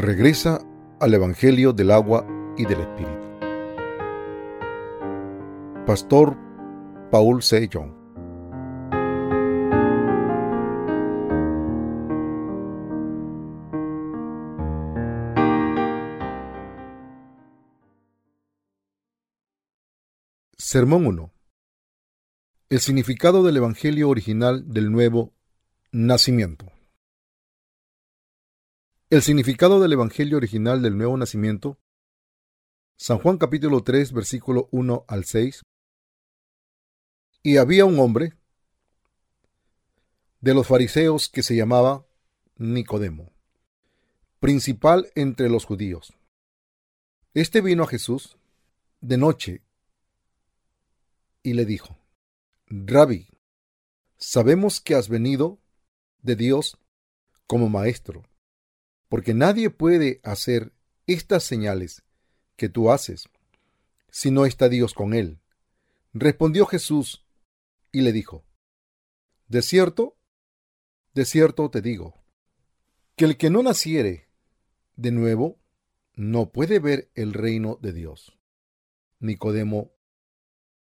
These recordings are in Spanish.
regresa al Evangelio del agua y del Espíritu. Pastor Paul C. Young. Sermón 1. El significado del Evangelio original del nuevo nacimiento. El significado del Evangelio original del nuevo nacimiento. San Juan capítulo 3 versículo 1 al 6. Y había un hombre de los fariseos que se llamaba Nicodemo, principal entre los judíos. Este vino a Jesús de noche y le dijo, Rabbi, sabemos que has venido de Dios como maestro porque nadie puede hacer estas señales que tú haces si no está Dios con él. Respondió Jesús y le dijo, De cierto, de cierto te digo, que el que no naciere de nuevo no puede ver el reino de Dios. Nicodemo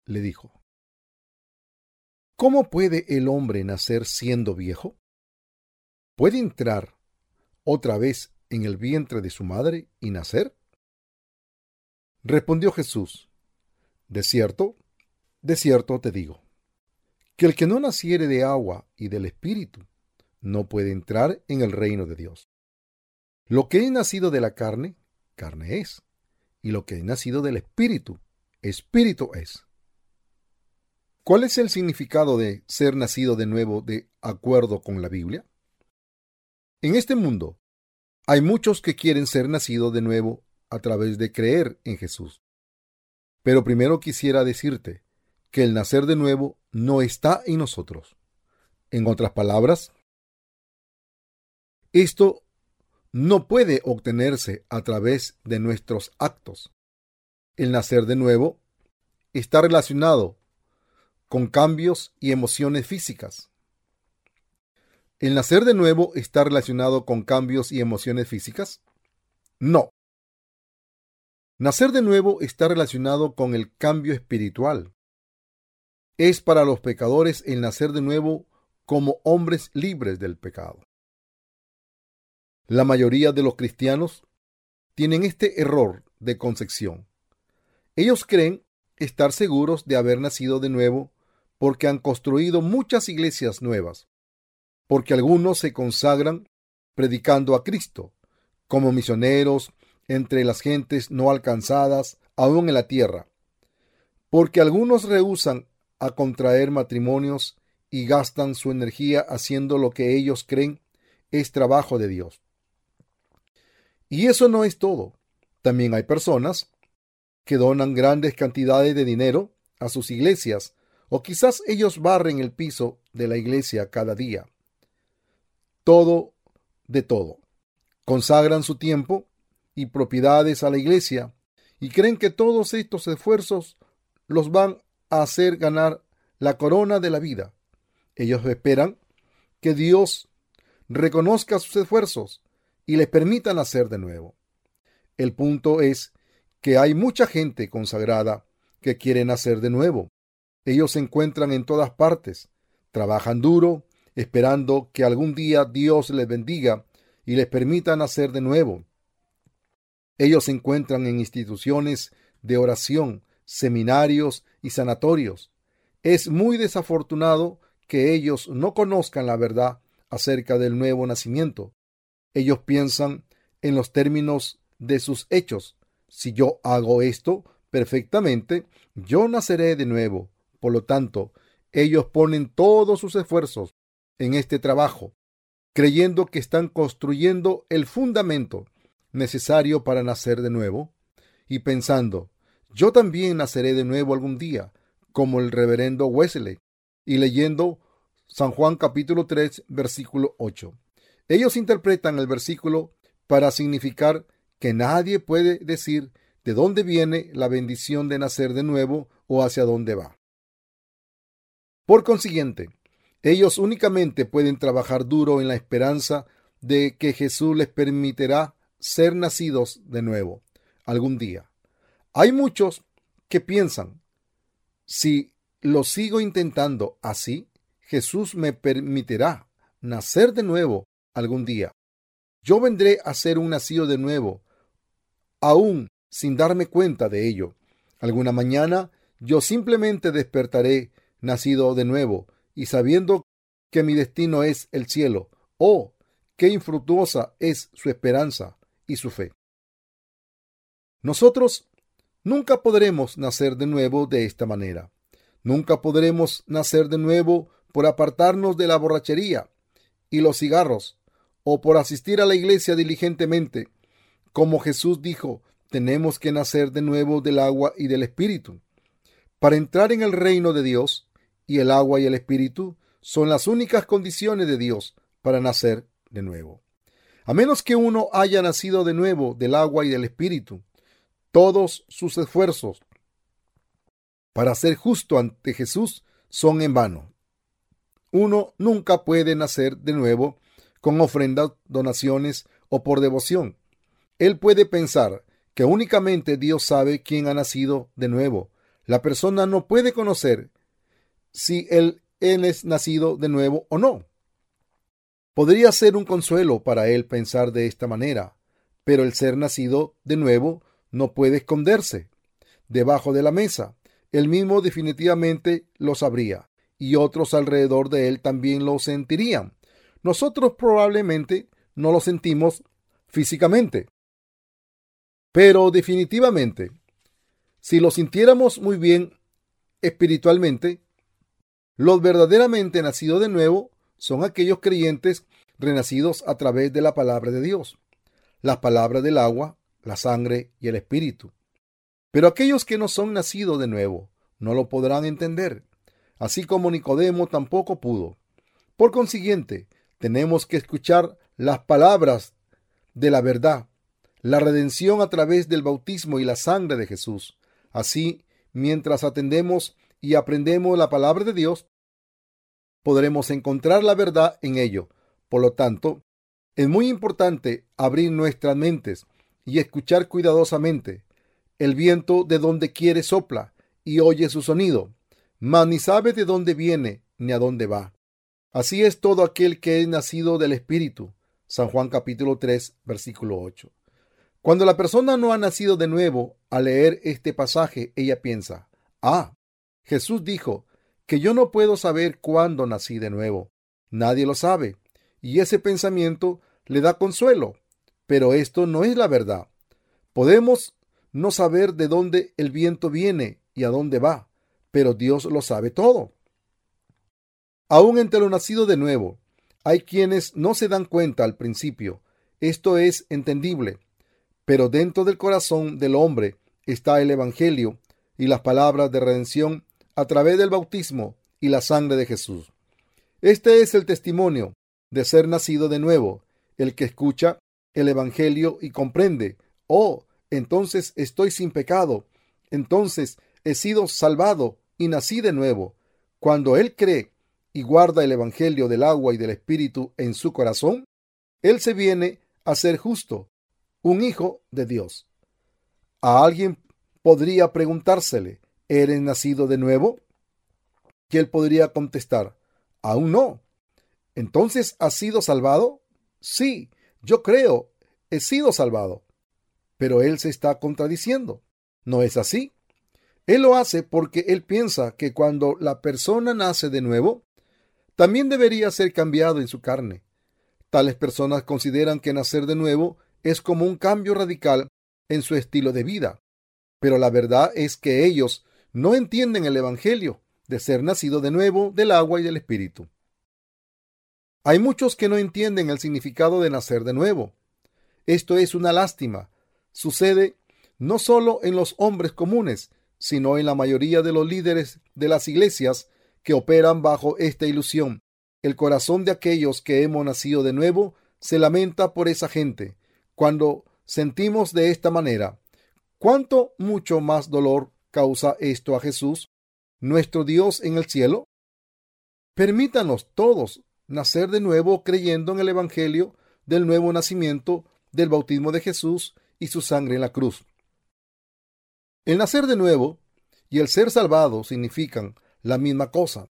le dijo, ¿Cómo puede el hombre nacer siendo viejo? ¿Puede entrar otra vez en el vientre de su madre y nacer? Respondió Jesús, De cierto, de cierto te digo, que el que no naciere de agua y del Espíritu no puede entrar en el reino de Dios. Lo que es nacido de la carne, carne es, y lo que es nacido del Espíritu, Espíritu es. ¿Cuál es el significado de ser nacido de nuevo de acuerdo con la Biblia? En este mundo hay muchos que quieren ser nacidos de nuevo a través de creer en Jesús. Pero primero quisiera decirte que el nacer de nuevo no está en nosotros. En otras palabras, esto no puede obtenerse a través de nuestros actos. El nacer de nuevo está relacionado con cambios y emociones físicas. ¿El nacer de nuevo está relacionado con cambios y emociones físicas? No. Nacer de nuevo está relacionado con el cambio espiritual. Es para los pecadores el nacer de nuevo como hombres libres del pecado. La mayoría de los cristianos tienen este error de concepción. Ellos creen estar seguros de haber nacido de nuevo porque han construido muchas iglesias nuevas porque algunos se consagran predicando a Cristo como misioneros entre las gentes no alcanzadas aún en la tierra, porque algunos rehusan a contraer matrimonios y gastan su energía haciendo lo que ellos creen es trabajo de Dios. Y eso no es todo. También hay personas que donan grandes cantidades de dinero a sus iglesias, o quizás ellos barren el piso de la iglesia cada día todo de todo. Consagran su tiempo y propiedades a la iglesia y creen que todos estos esfuerzos los van a hacer ganar la corona de la vida. Ellos esperan que Dios reconozca sus esfuerzos y les permita nacer de nuevo. El punto es que hay mucha gente consagrada que quiere nacer de nuevo. Ellos se encuentran en todas partes, trabajan duro, esperando que algún día Dios les bendiga y les permita nacer de nuevo. Ellos se encuentran en instituciones de oración, seminarios y sanatorios. Es muy desafortunado que ellos no conozcan la verdad acerca del nuevo nacimiento. Ellos piensan en los términos de sus hechos. Si yo hago esto perfectamente, yo naceré de nuevo. Por lo tanto, ellos ponen todos sus esfuerzos en este trabajo, creyendo que están construyendo el fundamento necesario para nacer de nuevo y pensando, yo también naceré de nuevo algún día, como el reverendo Wesley, y leyendo San Juan capítulo 3, versículo 8. Ellos interpretan el versículo para significar que nadie puede decir de dónde viene la bendición de nacer de nuevo o hacia dónde va. Por consiguiente, ellos únicamente pueden trabajar duro en la esperanza de que Jesús les permitirá ser nacidos de nuevo algún día. Hay muchos que piensan, si lo sigo intentando así, Jesús me permitirá nacer de nuevo algún día. Yo vendré a ser un nacido de nuevo, aún sin darme cuenta de ello. Alguna mañana yo simplemente despertaré nacido de nuevo y sabiendo que mi destino es el cielo. Oh, qué infructuosa es su esperanza y su fe. Nosotros nunca podremos nacer de nuevo de esta manera. Nunca podremos nacer de nuevo por apartarnos de la borrachería y los cigarros o por asistir a la iglesia diligentemente. Como Jesús dijo, tenemos que nacer de nuevo del agua y del espíritu. Para entrar en el reino de Dios, y el agua y el espíritu son las únicas condiciones de Dios para nacer de nuevo. A menos que uno haya nacido de nuevo del agua y del espíritu, todos sus esfuerzos para ser justo ante Jesús son en vano. Uno nunca puede nacer de nuevo con ofrendas, donaciones o por devoción. Él puede pensar que únicamente Dios sabe quién ha nacido de nuevo. La persona no puede conocer si él, es nacido de nuevo o no. Podría ser un consuelo para él pensar de esta manera, pero el ser nacido de nuevo no puede esconderse debajo de la mesa. Él mismo definitivamente lo sabría, y otros alrededor de él también lo sentirían. Nosotros probablemente no lo sentimos físicamente, pero definitivamente, si lo sintiéramos muy bien espiritualmente, los verdaderamente nacidos de nuevo son aquellos creyentes renacidos a través de la palabra de Dios, la palabra del agua, la sangre y el espíritu. Pero aquellos que no son nacidos de nuevo no lo podrán entender, así como Nicodemo tampoco pudo. Por consiguiente, tenemos que escuchar las palabras de la verdad, la redención a través del bautismo y la sangre de Jesús. Así, mientras atendemos y aprendemos la palabra de Dios, podremos encontrar la verdad en ello. Por lo tanto, es muy importante abrir nuestras mentes y escuchar cuidadosamente. El viento de donde quiere sopla y oye su sonido, mas ni sabe de dónde viene ni a dónde va. Así es todo aquel que es nacido del Espíritu. San Juan capítulo 3, versículo 8. Cuando la persona no ha nacido de nuevo, al leer este pasaje, ella piensa, ah, Jesús dijo que yo no puedo saber cuándo nací de nuevo. Nadie lo sabe. Y ese pensamiento le da consuelo. Pero esto no es la verdad. Podemos no saber de dónde el viento viene y a dónde va, pero Dios lo sabe todo. Aún entre lo nacido de nuevo, hay quienes no se dan cuenta al principio. Esto es entendible. Pero dentro del corazón del hombre está el Evangelio y las palabras de redención a través del bautismo y la sangre de Jesús. Este es el testimonio de ser nacido de nuevo, el que escucha el Evangelio y comprende, oh, entonces estoy sin pecado, entonces he sido salvado y nací de nuevo. Cuando él cree y guarda el Evangelio del agua y del Espíritu en su corazón, él se viene a ser justo, un hijo de Dios. A alguien podría preguntársele, ¿eres nacido de nuevo? Y él podría contestar, aún no. Entonces, ¿has sido salvado? Sí, yo creo, he sido salvado. Pero él se está contradiciendo. ¿No es así? Él lo hace porque él piensa que cuando la persona nace de nuevo, también debería ser cambiado en su carne. Tales personas consideran que nacer de nuevo es como un cambio radical en su estilo de vida. Pero la verdad es que ellos no entienden el Evangelio de ser nacido de nuevo del agua y del Espíritu. Hay muchos que no entienden el significado de nacer de nuevo. Esto es una lástima. Sucede no solo en los hombres comunes, sino en la mayoría de los líderes de las iglesias que operan bajo esta ilusión. El corazón de aquellos que hemos nacido de nuevo se lamenta por esa gente, cuando sentimos de esta manera, ¿cuánto mucho más dolor causa esto a Jesús, nuestro Dios en el cielo? Permítanos todos nacer de nuevo creyendo en el Evangelio del nuevo nacimiento del bautismo de Jesús y su sangre en la cruz. El nacer de nuevo y el ser salvado significan la misma cosa,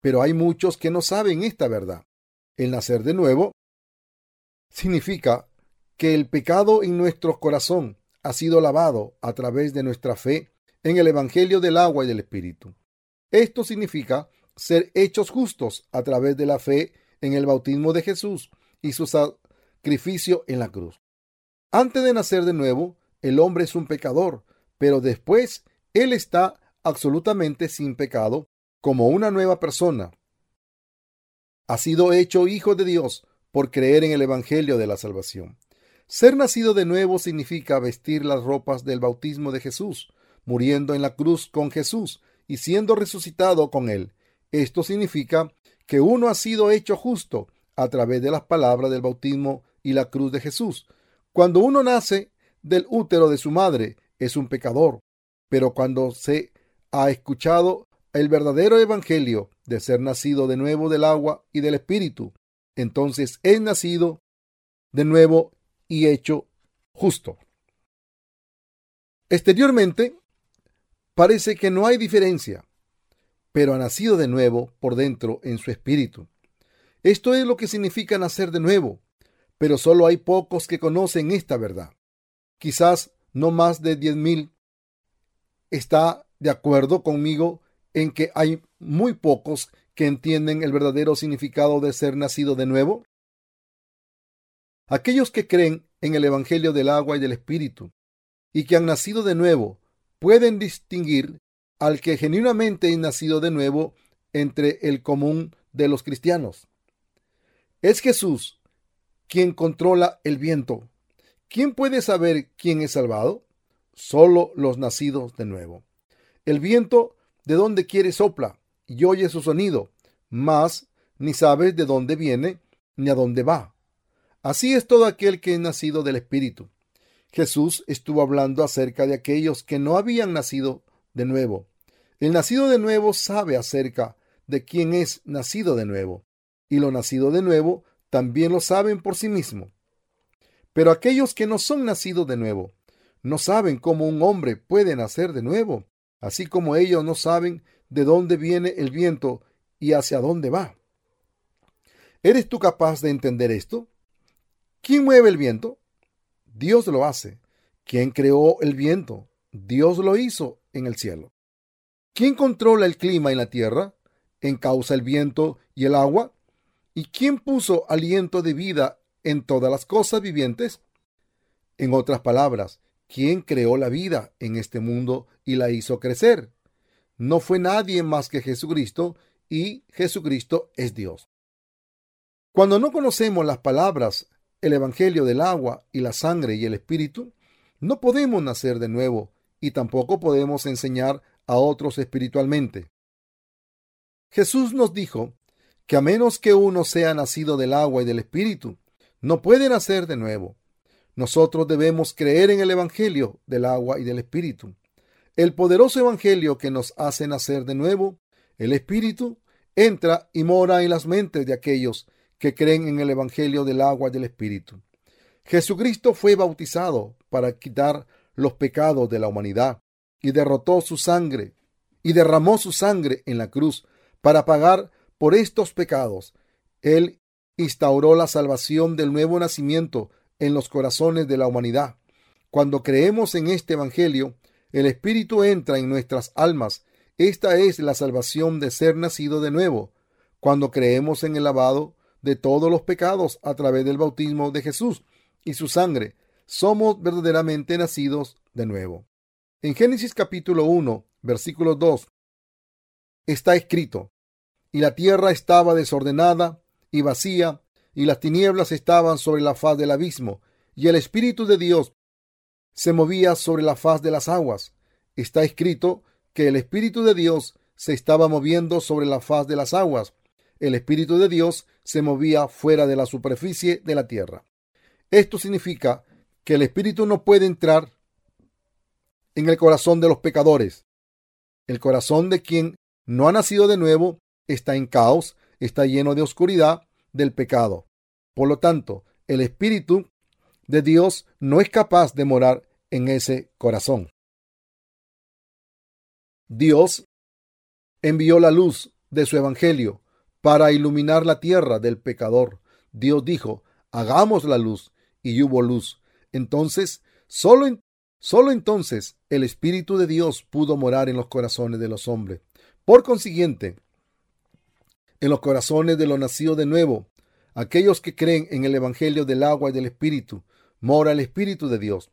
pero hay muchos que no saben esta verdad. El nacer de nuevo significa que el pecado en nuestro corazón ha sido lavado a través de nuestra fe en el Evangelio del agua y del Espíritu. Esto significa ser hechos justos a través de la fe en el bautismo de Jesús y su sacrificio en la cruz. Antes de nacer de nuevo, el hombre es un pecador, pero después él está absolutamente sin pecado como una nueva persona. Ha sido hecho hijo de Dios por creer en el Evangelio de la salvación. Ser nacido de nuevo significa vestir las ropas del bautismo de Jesús, muriendo en la cruz con Jesús y siendo resucitado con él. Esto significa que uno ha sido hecho justo a través de las palabras del bautismo y la cruz de Jesús. Cuando uno nace del útero de su madre, es un pecador, pero cuando se ha escuchado el verdadero evangelio de ser nacido de nuevo del agua y del espíritu, entonces es nacido de nuevo y hecho justo. Exteriormente, parece que no hay diferencia, pero ha nacido de nuevo por dentro en su espíritu. Esto es lo que significa nacer de nuevo, pero solo hay pocos que conocen esta verdad. Quizás no más de diez mil. ¿Está de acuerdo conmigo en que hay muy pocos que entienden el verdadero significado de ser nacido de nuevo? Aquellos que creen en el Evangelio del agua y del Espíritu y que han nacido de nuevo pueden distinguir al que genuinamente es nacido de nuevo entre el común de los cristianos. Es Jesús quien controla el viento. ¿Quién puede saber quién es salvado? Solo los nacidos de nuevo. El viento de donde quiere sopla y oye su sonido, mas ni sabes de dónde viene ni a dónde va. Así es todo aquel que es nacido del Espíritu. Jesús estuvo hablando acerca de aquellos que no habían nacido de nuevo. El nacido de nuevo sabe acerca de quién es nacido de nuevo, y lo nacido de nuevo también lo saben por sí mismo. Pero aquellos que no son nacidos de nuevo, no saben cómo un hombre puede nacer de nuevo, así como ellos no saben de dónde viene el viento y hacia dónde va. ¿Eres tú capaz de entender esto? ¿Quién mueve el viento? Dios lo hace. ¿Quién creó el viento? Dios lo hizo en el cielo. ¿Quién controla el clima en la tierra? ¿Encausa el viento y el agua? ¿Y quién puso aliento de vida en todas las cosas vivientes? En otras palabras, ¿quién creó la vida en este mundo y la hizo crecer? No fue nadie más que Jesucristo y Jesucristo es Dios. Cuando no conocemos las palabras, el Evangelio del agua y la sangre y el Espíritu, no podemos nacer de nuevo y tampoco podemos enseñar a otros espiritualmente. Jesús nos dijo que a menos que uno sea nacido del agua y del Espíritu, no puede nacer de nuevo. Nosotros debemos creer en el Evangelio del agua y del Espíritu. El poderoso Evangelio que nos hace nacer de nuevo, el Espíritu, entra y mora en las mentes de aquellos que creen en el Evangelio del agua y del Espíritu. Jesucristo fue bautizado para quitar los pecados de la humanidad y derrotó su sangre y derramó su sangre en la cruz para pagar por estos pecados, Él instauró la salvación del nuevo nacimiento en los corazones de la humanidad. Cuando creemos en este Evangelio, el Espíritu entra en nuestras almas. Esta es la salvación de ser nacido de nuevo. Cuando creemos en el lavado de todos los pecados a través del bautismo de Jesús y su sangre, somos verdaderamente nacidos de nuevo. En Génesis capítulo 1, versículo 2, está escrito, y la tierra estaba desordenada y vacía, y las tinieblas estaban sobre la faz del abismo, y el Espíritu de Dios se movía sobre la faz de las aguas. Está escrito que el Espíritu de Dios se estaba moviendo sobre la faz de las aguas. El Espíritu de Dios se movía fuera de la superficie de la tierra. Esto significa que el Espíritu no puede entrar en el corazón de los pecadores. El corazón de quien no ha nacido de nuevo está en caos, está lleno de oscuridad del pecado. Por lo tanto, el Espíritu de Dios no es capaz de morar en ese corazón. Dios envió la luz de su evangelio para iluminar la tierra del pecador. Dios dijo, hagamos la luz, y hubo luz. Entonces, solo, solo entonces el Espíritu de Dios pudo morar en los corazones de los hombres. Por consiguiente, en los corazones de los nacidos de nuevo, aquellos que creen en el Evangelio del agua y del Espíritu, mora el Espíritu de Dios.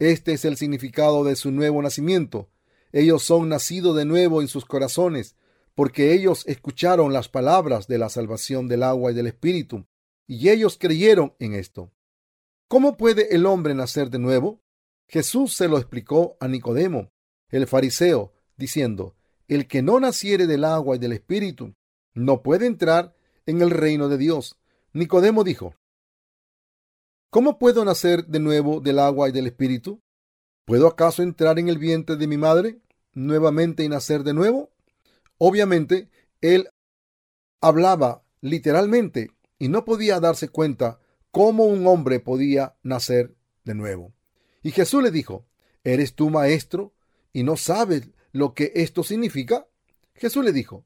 Este es el significado de su nuevo nacimiento. Ellos son nacidos de nuevo en sus corazones, porque ellos escucharon las palabras de la salvación del agua y del Espíritu, y ellos creyeron en esto. ¿Cómo puede el hombre nacer de nuevo? Jesús se lo explicó a Nicodemo, el fariseo, diciendo, El que no naciere del agua y del Espíritu, no puede entrar en el reino de Dios. Nicodemo dijo, ¿Cómo puedo nacer de nuevo del agua y del Espíritu? ¿Puedo acaso entrar en el vientre de mi madre nuevamente y nacer de nuevo? Obviamente, él hablaba literalmente y no podía darse cuenta cómo un hombre podía nacer de nuevo. Y Jesús le dijo, ¿eres tú maestro y no sabes lo que esto significa? Jesús le dijo,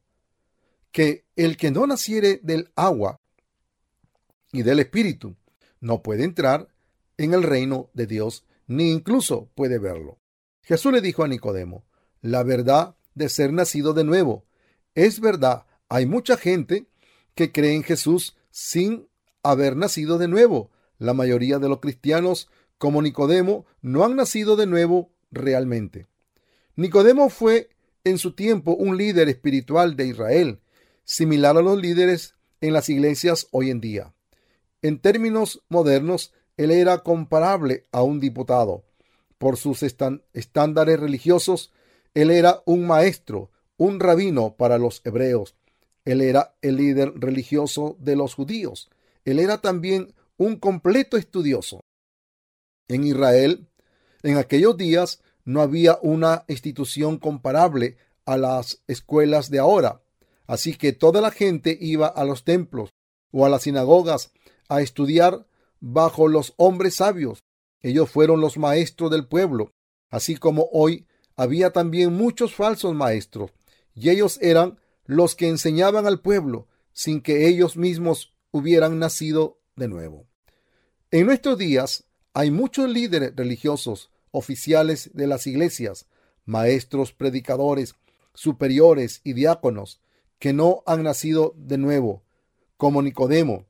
que el que no naciere del agua y del espíritu no puede entrar en el reino de Dios, ni incluso puede verlo. Jesús le dijo a Nicodemo, la verdad de ser nacido de nuevo. Es verdad, hay mucha gente que cree en Jesús sin haber nacido de nuevo. La mayoría de los cristianos, como Nicodemo, no han nacido de nuevo realmente. Nicodemo fue en su tiempo un líder espiritual de Israel, similar a los líderes en las iglesias hoy en día. En términos modernos, él era comparable a un diputado. Por sus estándares religiosos, él era un maestro, un rabino para los hebreos. Él era el líder religioso de los judíos. Él era también un completo estudioso. En Israel, en aquellos días, no había una institución comparable a las escuelas de ahora. Así que toda la gente iba a los templos o a las sinagogas a estudiar bajo los hombres sabios. Ellos fueron los maestros del pueblo, así como hoy había también muchos falsos maestros, y ellos eran los que enseñaban al pueblo sin que ellos mismos hubieran nacido de nuevo. En nuestros días hay muchos líderes religiosos, oficiales de las iglesias, maestros, predicadores, superiores y diáconos, que no han nacido de nuevo, como Nicodemo.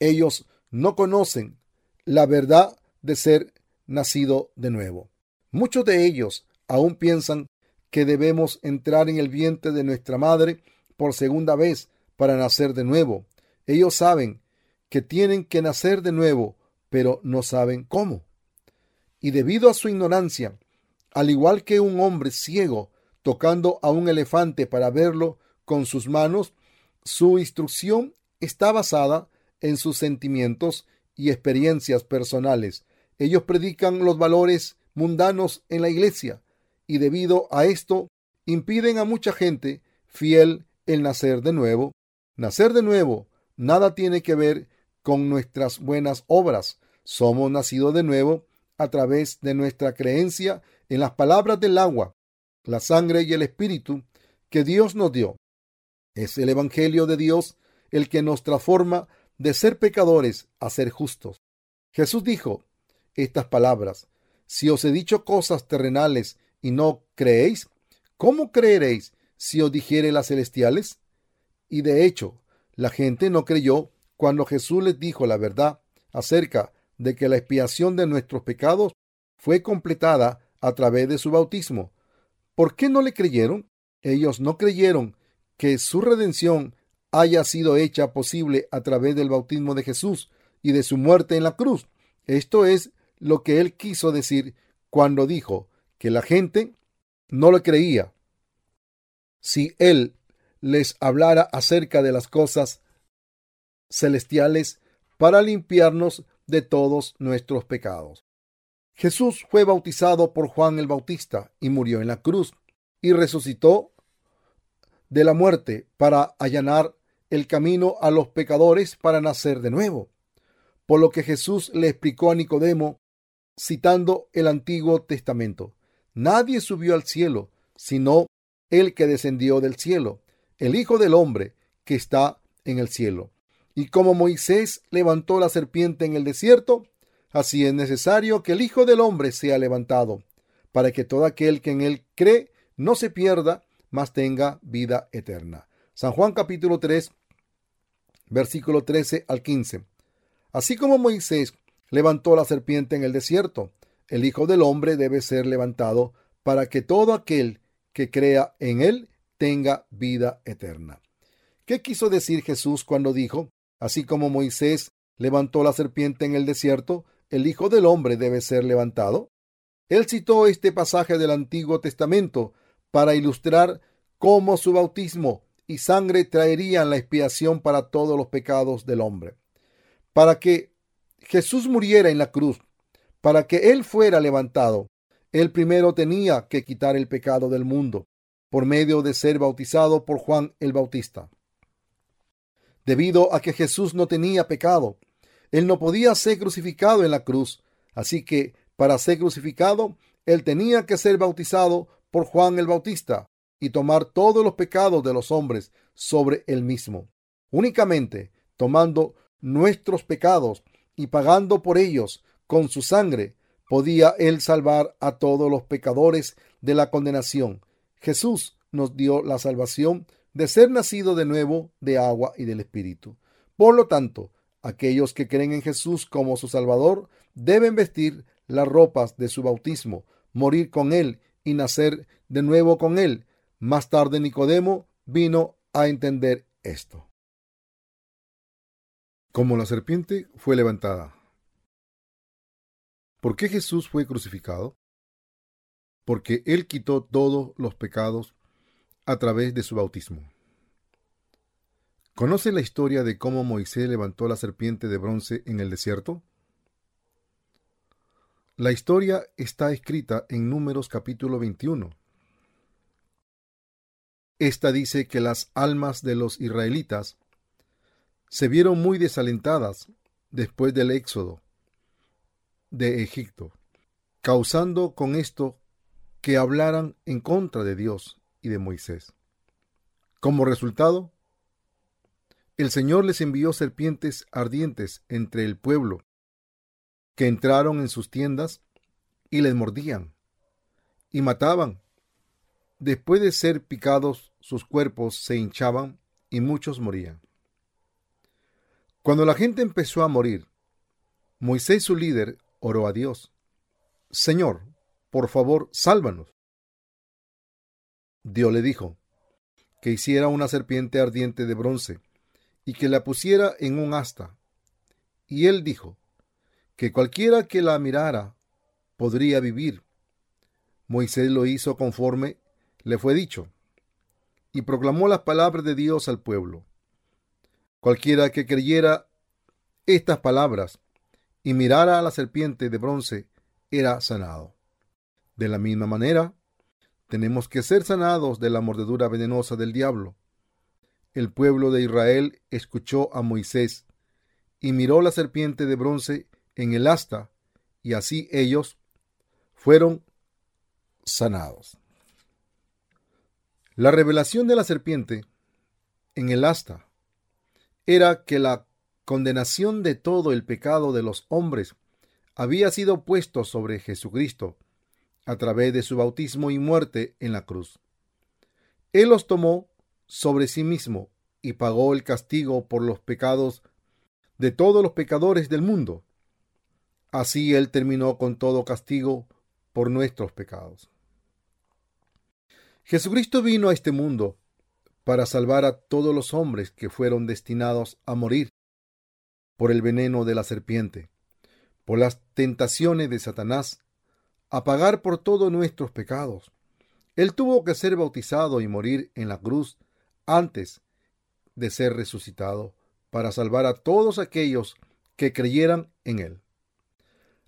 Ellos no conocen la verdad de ser nacido de nuevo. Muchos de ellos aún piensan que debemos entrar en el vientre de nuestra madre por segunda vez para nacer de nuevo. Ellos saben que tienen que nacer de nuevo, pero no saben cómo. Y debido a su ignorancia, al igual que un hombre ciego tocando a un elefante para verlo con sus manos, su instrucción está basada en sus sentimientos y experiencias personales. Ellos predican los valores mundanos en la iglesia y debido a esto impiden a mucha gente fiel el nacer de nuevo. Nacer de nuevo nada tiene que ver con nuestras buenas obras. Somos nacidos de nuevo a través de nuestra creencia en las palabras del agua, la sangre y el espíritu que Dios nos dio. Es el Evangelio de Dios el que nos transforma de ser pecadores a ser justos. Jesús dijo estas palabras, si os he dicho cosas terrenales y no creéis, ¿cómo creeréis si os dijere las celestiales? Y de hecho, la gente no creyó cuando Jesús les dijo la verdad acerca de que la expiación de nuestros pecados fue completada a través de su bautismo. ¿Por qué no le creyeron? Ellos no creyeron que su redención haya sido hecha posible a través del bautismo de Jesús y de su muerte en la cruz. Esto es lo que él quiso decir cuando dijo que la gente no le creía. Si él les hablara acerca de las cosas celestiales para limpiarnos de todos nuestros pecados. Jesús fue bautizado por Juan el Bautista y murió en la cruz y resucitó de la muerte para allanar el camino a los pecadores para nacer de nuevo. por lo que Jesús le explicó a Nicodemo, citando el Antiguo Testamento. Nadie subió al cielo, sino el que descendió del cielo, el Hijo del Hombre que está en el cielo. Y como Moisés levantó la serpiente en el desierto, así es necesario que el Hijo del Hombre sea levantado, para que todo aquel que en él cree no se pierda, mas tenga vida eterna. San Juan capítulo 3, versículo 13 al 15. Así como Moisés levantó la serpiente en el desierto, el Hijo del Hombre debe ser levantado para que todo aquel que crea en él tenga vida eterna. ¿Qué quiso decir Jesús cuando dijo, así como Moisés levantó la serpiente en el desierto, el Hijo del Hombre debe ser levantado? Él citó este pasaje del Antiguo Testamento para ilustrar cómo su bautismo y sangre traerían la expiación para todos los pecados del hombre. Para que Jesús muriera en la cruz, para que Él fuera levantado, Él primero tenía que quitar el pecado del mundo por medio de ser bautizado por Juan el Bautista. Debido a que Jesús no tenía pecado, Él no podía ser crucificado en la cruz, así que para ser crucificado, Él tenía que ser bautizado por Juan el Bautista y tomar todos los pecados de los hombres sobre él mismo. Únicamente tomando nuestros pecados y pagando por ellos con su sangre, podía él salvar a todos los pecadores de la condenación. Jesús nos dio la salvación de ser nacido de nuevo de agua y del Espíritu. Por lo tanto, aquellos que creen en Jesús como su Salvador deben vestir las ropas de su bautismo, morir con él y nacer de nuevo con él. Más tarde Nicodemo vino a entender esto. Como la serpiente fue levantada. ¿Por qué Jesús fue crucificado? Porque Él quitó todos los pecados a través de su bautismo. ¿Conoce la historia de cómo Moisés levantó la serpiente de bronce en el desierto? La historia está escrita en Números capítulo 21. Esta dice que las almas de los israelitas se vieron muy desalentadas después del éxodo de Egipto, causando con esto que hablaran en contra de Dios y de Moisés. Como resultado, el Señor les envió serpientes ardientes entre el pueblo que entraron en sus tiendas y les mordían y mataban. Después de ser picados, sus cuerpos se hinchaban y muchos morían. Cuando la gente empezó a morir, Moisés, su líder, oró a Dios. Señor, por favor, sálvanos. Dios le dijo que hiciera una serpiente ardiente de bronce y que la pusiera en un asta. Y él dijo, que cualquiera que la mirara podría vivir. Moisés lo hizo conforme le fue dicho, y proclamó las palabras de Dios al pueblo. Cualquiera que creyera estas palabras y mirara a la serpiente de bronce era sanado. De la misma manera, tenemos que ser sanados de la mordedura venenosa del diablo. El pueblo de Israel escuchó a Moisés y miró la serpiente de bronce en el asta, y así ellos fueron sanados. La revelación de la serpiente en el asta era que la condenación de todo el pecado de los hombres había sido puesto sobre Jesucristo a través de su bautismo y muerte en la cruz. Él los tomó sobre sí mismo y pagó el castigo por los pecados de todos los pecadores del mundo. Así Él terminó con todo castigo por nuestros pecados. Jesucristo vino a este mundo para salvar a todos los hombres que fueron destinados a morir por el veneno de la serpiente, por las tentaciones de Satanás, a pagar por todos nuestros pecados. Él tuvo que ser bautizado y morir en la cruz antes de ser resucitado para salvar a todos aquellos que creyeran en Él.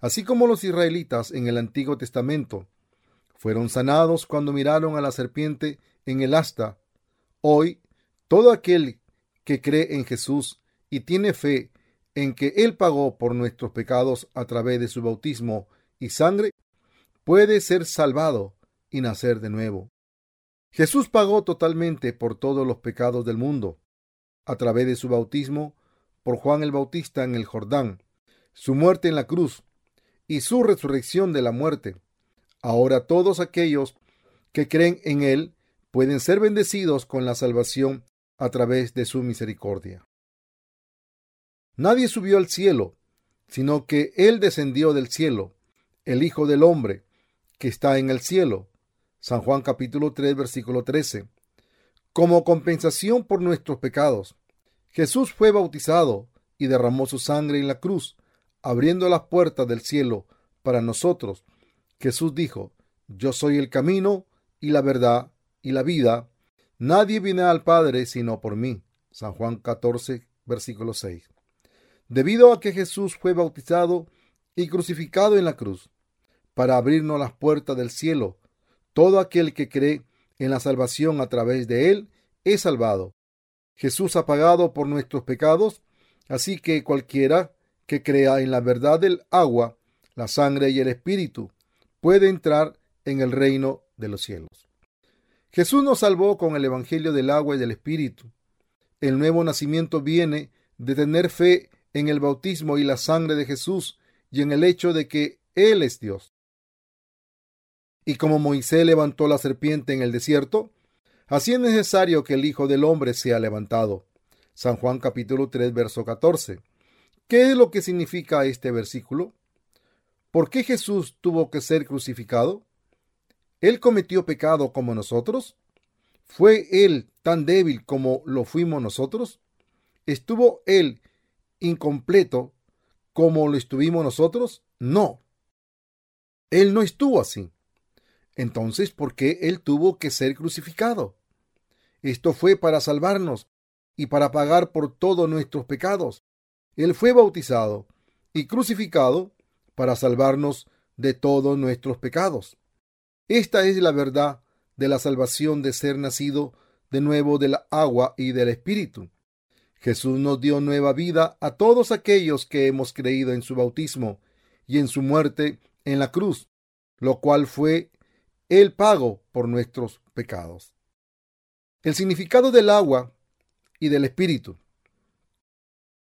Así como los israelitas en el Antiguo Testamento fueron sanados cuando miraron a la serpiente en el asta, hoy todo aquel que cree en Jesús y tiene fe en que Él pagó por nuestros pecados a través de su bautismo y sangre, puede ser salvado y nacer de nuevo. Jesús pagó totalmente por todos los pecados del mundo, a través de su bautismo por Juan el Bautista en el Jordán, su muerte en la cruz y su resurrección de la muerte. Ahora todos aquellos que creen en Él pueden ser bendecidos con la salvación a través de su misericordia. Nadie subió al cielo, sino que Él descendió del cielo, el Hijo del Hombre, que está en el cielo. San Juan capítulo 3 versículo 13. Como compensación por nuestros pecados, Jesús fue bautizado y derramó su sangre en la cruz, abriendo las puertas del cielo para nosotros. Jesús dijo, Yo soy el camino y la verdad y la vida. Nadie viene al Padre sino por mí. San Juan 14, versículo 6. Debido a que Jesús fue bautizado y crucificado en la cruz, para abrirnos las puertas del cielo, todo aquel que cree en la salvación a través de él es salvado. Jesús ha pagado por nuestros pecados, así que cualquiera que crea en la verdad del agua, la sangre y el espíritu puede entrar en el reino de los cielos. Jesús nos salvó con el Evangelio del agua y del espíritu. El nuevo nacimiento viene de tener fe en el bautismo y la sangre de Jesús y en el hecho de que Él es Dios. Y como Moisés levantó la serpiente en el desierto, Así es necesario que el Hijo del Hombre sea levantado. San Juan capítulo 3, verso 14. ¿Qué es lo que significa este versículo? ¿Por qué Jesús tuvo que ser crucificado? ¿Él cometió pecado como nosotros? ¿Fue Él tan débil como lo fuimos nosotros? ¿Estuvo Él incompleto como lo estuvimos nosotros? No. Él no estuvo así. Entonces, ¿por qué Él tuvo que ser crucificado? Esto fue para salvarnos y para pagar por todos nuestros pecados. Él fue bautizado y crucificado para salvarnos de todos nuestros pecados. Esta es la verdad de la salvación de ser nacido de nuevo del agua y del Espíritu. Jesús nos dio nueva vida a todos aquellos que hemos creído en su bautismo y en su muerte en la cruz, lo cual fue el pago por nuestros pecados. El significado del agua y del espíritu.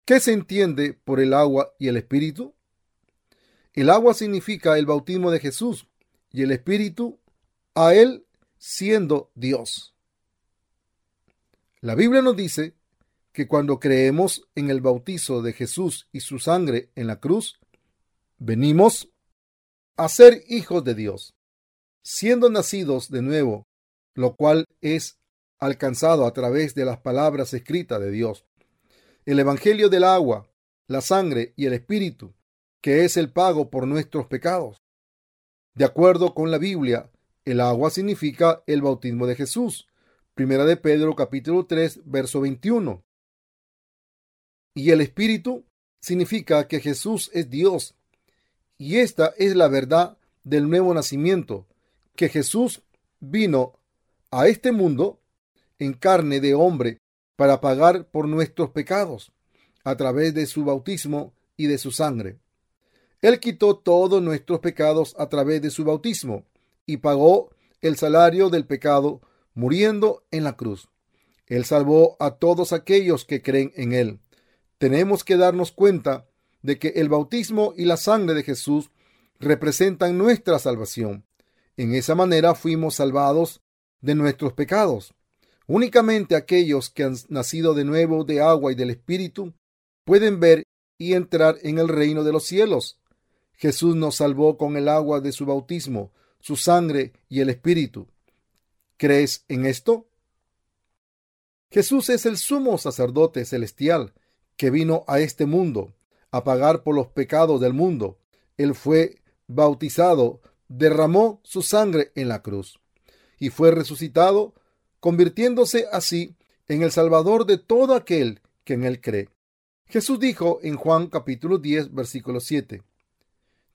¿Qué se entiende por el agua y el espíritu? El agua significa el bautismo de Jesús y el espíritu a él siendo Dios. La Biblia nos dice que cuando creemos en el bautizo de Jesús y su sangre en la cruz, venimos a ser hijos de Dios, siendo nacidos de nuevo, lo cual es alcanzado a través de las palabras escritas de Dios. El Evangelio del agua, la sangre y el Espíritu, que es el pago por nuestros pecados. De acuerdo con la Biblia, el agua significa el bautismo de Jesús. Primera de Pedro capítulo 3, verso 21. Y el Espíritu significa que Jesús es Dios. Y esta es la verdad del nuevo nacimiento, que Jesús vino a este mundo en carne de hombre para pagar por nuestros pecados a través de su bautismo y de su sangre. Él quitó todos nuestros pecados a través de su bautismo y pagó el salario del pecado muriendo en la cruz. Él salvó a todos aquellos que creen en Él. Tenemos que darnos cuenta de que el bautismo y la sangre de Jesús representan nuestra salvación. En esa manera fuimos salvados de nuestros pecados. Únicamente aquellos que han nacido de nuevo de agua y del Espíritu pueden ver y entrar en el reino de los cielos. Jesús nos salvó con el agua de su bautismo, su sangre y el Espíritu. ¿Crees en esto? Jesús es el sumo sacerdote celestial que vino a este mundo a pagar por los pecados del mundo. Él fue bautizado, derramó su sangre en la cruz y fue resucitado convirtiéndose así en el Salvador de todo aquel que en él cree. Jesús dijo en Juan capítulo 10, versículo 7,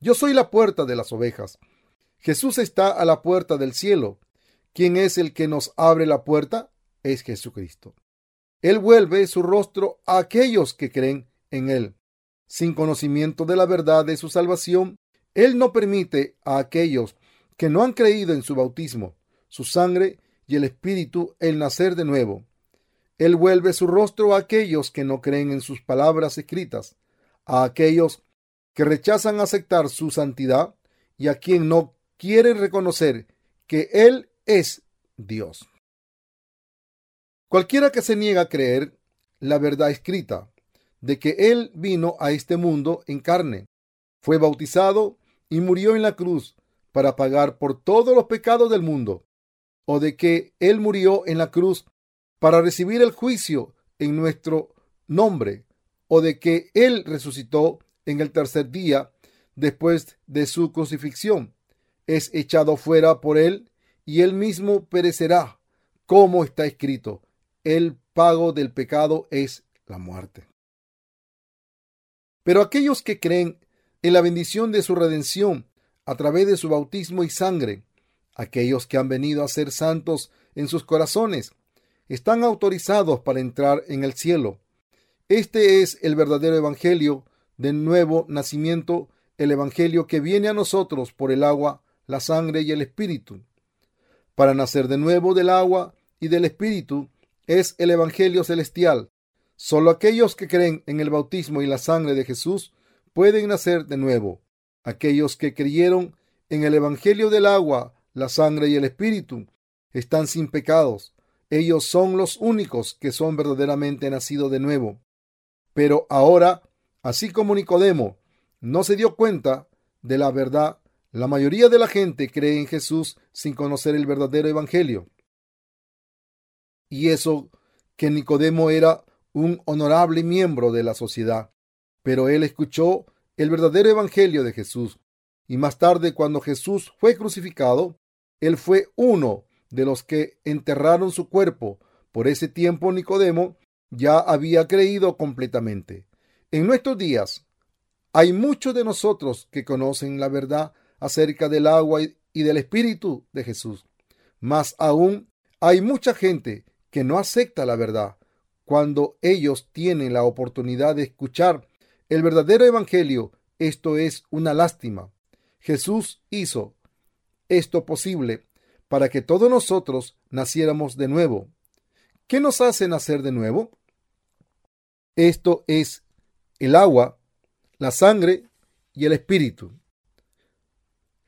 Yo soy la puerta de las ovejas. Jesús está a la puerta del cielo. ¿Quién es el que nos abre la puerta? Es Jesucristo. Él vuelve su rostro a aquellos que creen en Él. sin conocimiento de la verdad de su salvación, Él no permite a aquellos que no han creído en su bautismo, su sangre y el Espíritu el nacer de nuevo. Él vuelve su rostro a aquellos que no creen en sus palabras escritas, a aquellos que rechazan aceptar su santidad y a quien no quieren reconocer que Él es Dios. Cualquiera que se niega a creer la verdad escrita de que Él vino a este mundo en carne, fue bautizado y murió en la cruz para pagar por todos los pecados del mundo, o de que Él murió en la cruz para recibir el juicio en nuestro nombre, o de que Él resucitó en el tercer día después de su crucifixión, es echado fuera por Él y Él mismo perecerá, como está escrito, el pago del pecado es la muerte. Pero aquellos que creen en la bendición de su redención a través de su bautismo y sangre, aquellos que han venido a ser santos en sus corazones, están autorizados para entrar en el cielo. Este es el verdadero evangelio del nuevo nacimiento, el evangelio que viene a nosotros por el agua, la sangre y el espíritu. Para nacer de nuevo del agua y del espíritu es el evangelio celestial. Solo aquellos que creen en el bautismo y la sangre de Jesús pueden nacer de nuevo. Aquellos que creyeron en el Evangelio del agua, la sangre y el Espíritu están sin pecados. Ellos son los únicos que son verdaderamente nacidos de nuevo. Pero ahora, así como Nicodemo no se dio cuenta de la verdad, la mayoría de la gente cree en Jesús sin conocer el verdadero Evangelio. Y eso que Nicodemo era un honorable miembro de la sociedad, pero él escuchó el verdadero Evangelio de Jesús. Y más tarde, cuando Jesús fue crucificado, él fue uno de los que enterraron su cuerpo. Por ese tiempo Nicodemo ya había creído completamente. En nuestros días hay muchos de nosotros que conocen la verdad acerca del agua y del Espíritu de Jesús. Más aún, hay mucha gente que no acepta la verdad cuando ellos tienen la oportunidad de escuchar el verdadero evangelio. Esto es una lástima. Jesús hizo esto posible para que todos nosotros naciéramos de nuevo. ¿Qué nos hace nacer de nuevo? Esto es el agua, la sangre y el espíritu.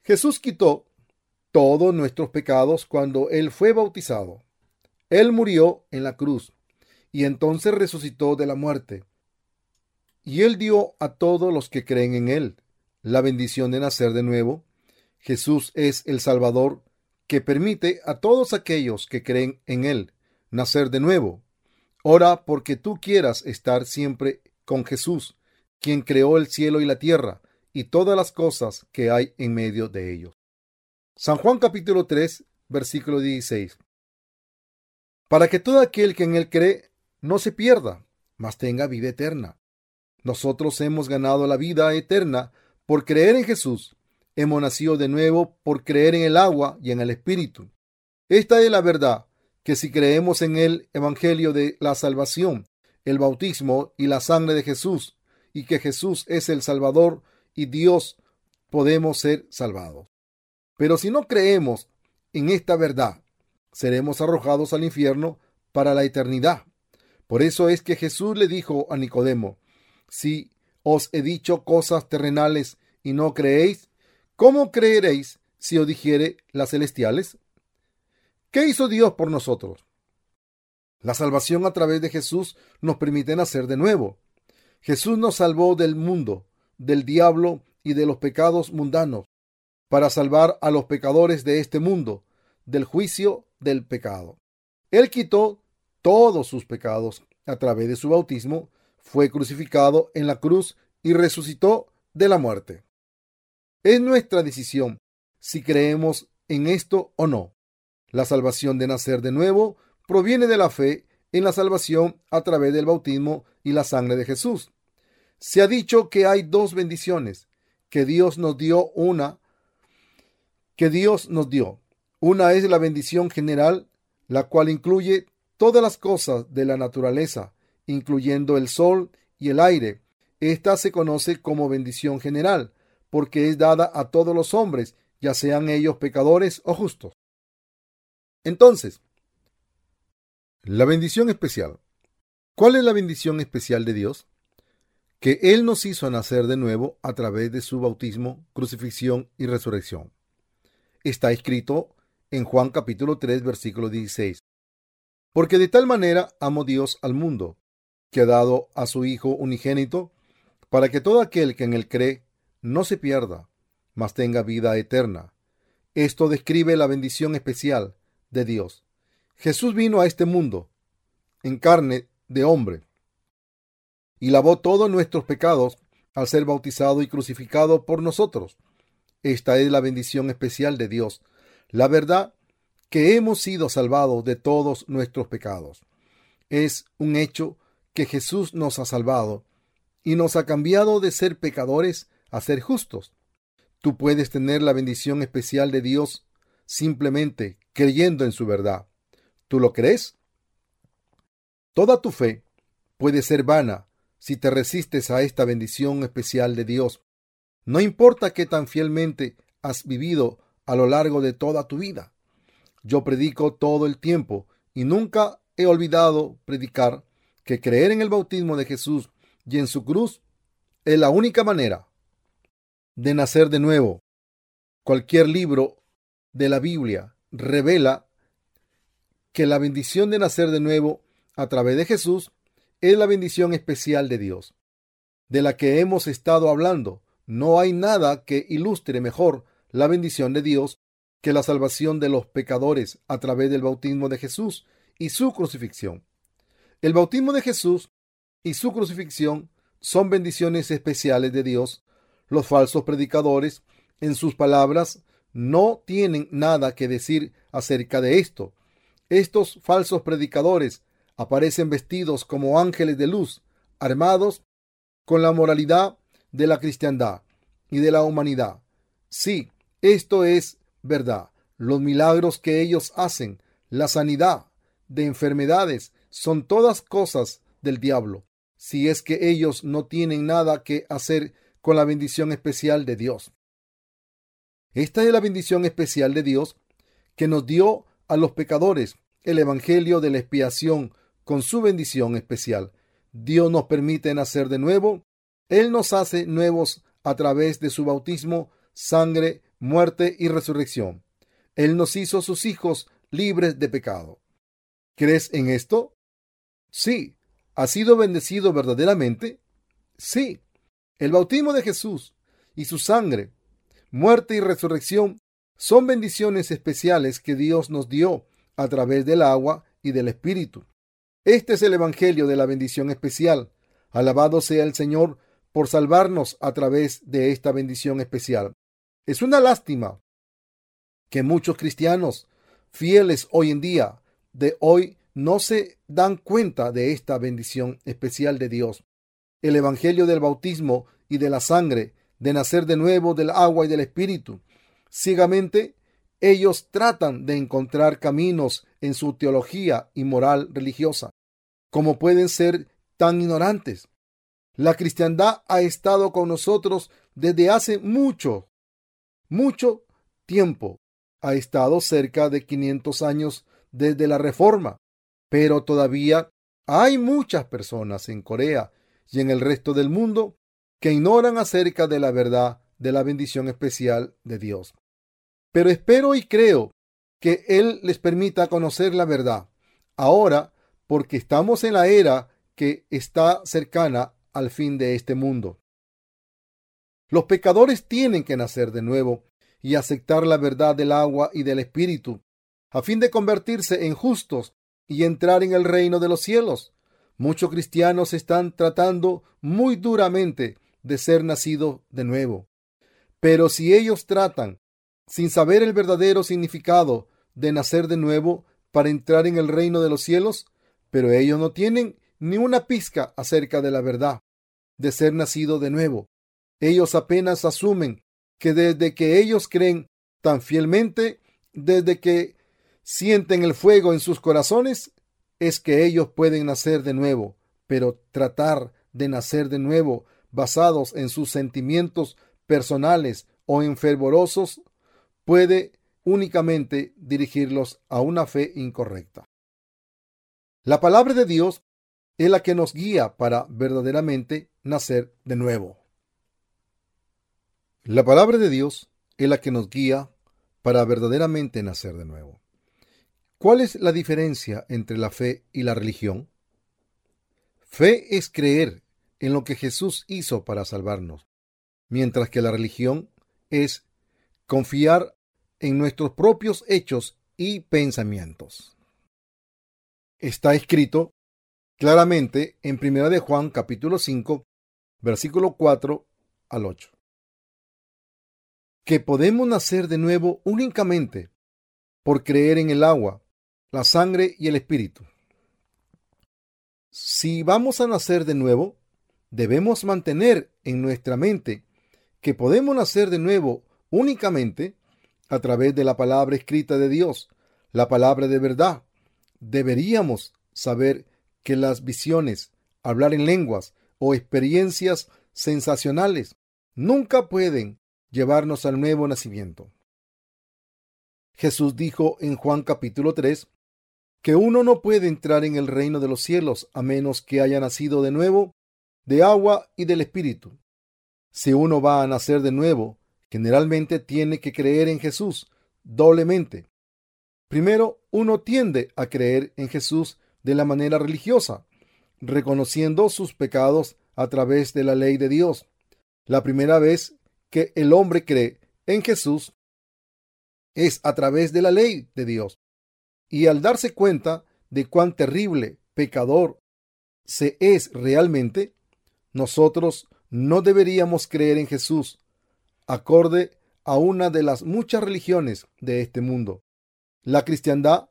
Jesús quitó todos nuestros pecados cuando Él fue bautizado. Él murió en la cruz y entonces resucitó de la muerte. Y él dio a todos los que creen en él la bendición de nacer de nuevo. Jesús es el Salvador que permite a todos aquellos que creen en él nacer de nuevo. Ora porque tú quieras estar siempre con Jesús, quien creó el cielo y la tierra y todas las cosas que hay en medio de ellos. San Juan capítulo 3, versículo 16. Para que todo aquel que en él cree no se pierda, mas tenga vida eterna. Nosotros hemos ganado la vida eterna por creer en Jesús. Hemos nacido de nuevo por creer en el agua y en el Espíritu. Esta es la verdad, que si creemos en el Evangelio de la salvación, el bautismo y la sangre de Jesús, y que Jesús es el Salvador y Dios, podemos ser salvados. Pero si no creemos en esta verdad, seremos arrojados al infierno para la eternidad. Por eso es que Jesús le dijo a Nicodemo, si os he dicho cosas terrenales y no creéis, ¿cómo creeréis si os dijere las celestiales? ¿Qué hizo Dios por nosotros? La salvación a través de Jesús nos permite nacer de nuevo. Jesús nos salvó del mundo, del diablo y de los pecados mundanos, para salvar a los pecadores de este mundo, del juicio del pecado. Él quitó todos sus pecados a través de su bautismo, fue crucificado en la cruz y resucitó de la muerte. Es nuestra decisión si creemos en esto o no. La salvación de nacer de nuevo proviene de la fe en la salvación a través del bautismo y la sangre de Jesús. Se ha dicho que hay dos bendiciones que Dios nos dio una que Dios nos dio. Una es la bendición general, la cual incluye todas las cosas de la naturaleza, incluyendo el sol y el aire, Esta se conoce como bendición general, porque es dada a todos los hombres, ya sean ellos pecadores o justos. Entonces, la bendición especial. ¿Cuál es la bendición especial de Dios? Que Él nos hizo nacer de nuevo a través de su bautismo, crucifixión y resurrección. Está escrito en Juan capítulo 3, versículo 16. Porque de tal manera amó Dios al mundo, que ha dado a su Hijo unigénito, para que todo aquel que en él cree no se pierda, mas tenga vida eterna. Esto describe la bendición especial de Dios. Jesús vino a este mundo en carne de hombre y lavó todos nuestros pecados al ser bautizado y crucificado por nosotros. Esta es la bendición especial de Dios, la verdad que hemos sido salvados de todos nuestros pecados. Es un hecho que Jesús nos ha salvado y nos ha cambiado de ser pecadores a ser justos. Tú puedes tener la bendición especial de Dios simplemente creyendo en su verdad. ¿Tú lo crees? Toda tu fe puede ser vana si te resistes a esta bendición especial de Dios. No importa qué tan fielmente has vivido a lo largo de toda tu vida. Yo predico todo el tiempo y nunca he olvidado predicar que creer en el bautismo de Jesús y en su cruz es la única manera de nacer de nuevo. Cualquier libro de la Biblia revela que la bendición de nacer de nuevo a través de Jesús es la bendición especial de Dios, de la que hemos estado hablando. No hay nada que ilustre mejor la bendición de Dios que la salvación de los pecadores a través del bautismo de Jesús y su crucifixión. El bautismo de Jesús y su crucifixión son bendiciones especiales de Dios. Los falsos predicadores, en sus palabras, no tienen nada que decir acerca de esto. Estos falsos predicadores aparecen vestidos como ángeles de luz, armados con la moralidad de la cristiandad y de la humanidad. Sí, esto es verdad. Los milagros que ellos hacen, la sanidad de enfermedades, son todas cosas del diablo, si es que ellos no tienen nada que hacer con la bendición especial de Dios. Esta es la bendición especial de Dios que nos dio a los pecadores el Evangelio de la expiación con su bendición especial. Dios nos permite nacer de nuevo. Él nos hace nuevos a través de su bautismo, sangre, muerte y resurrección. Él nos hizo sus hijos libres de pecado. ¿Crees en esto? Sí. ¿Ha sido bendecido verdaderamente? Sí. El bautismo de Jesús y su sangre muerte y resurrección son bendiciones especiales que Dios nos dio a través del agua y del Espíritu. Este es el Evangelio de la bendición especial. Alabado sea el Señor por salvarnos a través de esta bendición especial. Es una lástima que muchos cristianos fieles hoy en día de hoy no se dan cuenta de esta bendición especial de Dios. El Evangelio del bautismo y de la sangre de nacer de nuevo del agua y del espíritu. Ciegamente, ellos tratan de encontrar caminos en su teología y moral religiosa. ¿Cómo pueden ser tan ignorantes? La cristiandad ha estado con nosotros desde hace mucho, mucho tiempo. Ha estado cerca de 500 años desde la Reforma, pero todavía hay muchas personas en Corea y en el resto del mundo que ignoran acerca de la verdad de la bendición especial de Dios. Pero espero y creo que Él les permita conocer la verdad ahora porque estamos en la era que está cercana al fin de este mundo. Los pecadores tienen que nacer de nuevo y aceptar la verdad del agua y del espíritu, a fin de convertirse en justos y entrar en el reino de los cielos. Muchos cristianos están tratando muy duramente de ser nacido de nuevo. Pero si ellos tratan, sin saber el verdadero significado de nacer de nuevo para entrar en el reino de los cielos, pero ellos no tienen ni una pizca acerca de la verdad de ser nacido de nuevo. Ellos apenas asumen que desde que ellos creen tan fielmente, desde que sienten el fuego en sus corazones, es que ellos pueden nacer de nuevo. Pero tratar de nacer de nuevo basados en sus sentimientos personales o en fervorosos puede únicamente dirigirlos a una fe incorrecta. La palabra de Dios es la que nos guía para verdaderamente nacer de nuevo. La palabra de Dios es la que nos guía para verdaderamente nacer de nuevo. ¿Cuál es la diferencia entre la fe y la religión? Fe es creer en lo que Jesús hizo para salvarnos, mientras que la religión es confiar en nuestros propios hechos y pensamientos. Está escrito claramente en 1 de Juan capítulo 5, versículo 4 al 8. Que podemos nacer de nuevo únicamente por creer en el agua, la sangre y el espíritu. Si vamos a nacer de nuevo, debemos mantener en nuestra mente que podemos nacer de nuevo únicamente a través de la palabra escrita de Dios, la palabra de verdad. Deberíamos saber que las visiones, hablar en lenguas o experiencias sensacionales nunca pueden llevarnos al nuevo nacimiento. Jesús dijo en Juan capítulo 3 que uno no puede entrar en el reino de los cielos a menos que haya nacido de nuevo de agua y del Espíritu. Si uno va a nacer de nuevo, generalmente tiene que creer en Jesús doblemente. Primero, uno tiende a creer en Jesús de la manera religiosa, reconociendo sus pecados a través de la ley de Dios. La primera vez que el hombre cree en Jesús es a través de la ley de Dios. Y al darse cuenta de cuán terrible pecador se es realmente, nosotros no deberíamos creer en Jesús acorde a una de las muchas religiones de este mundo. La cristiandad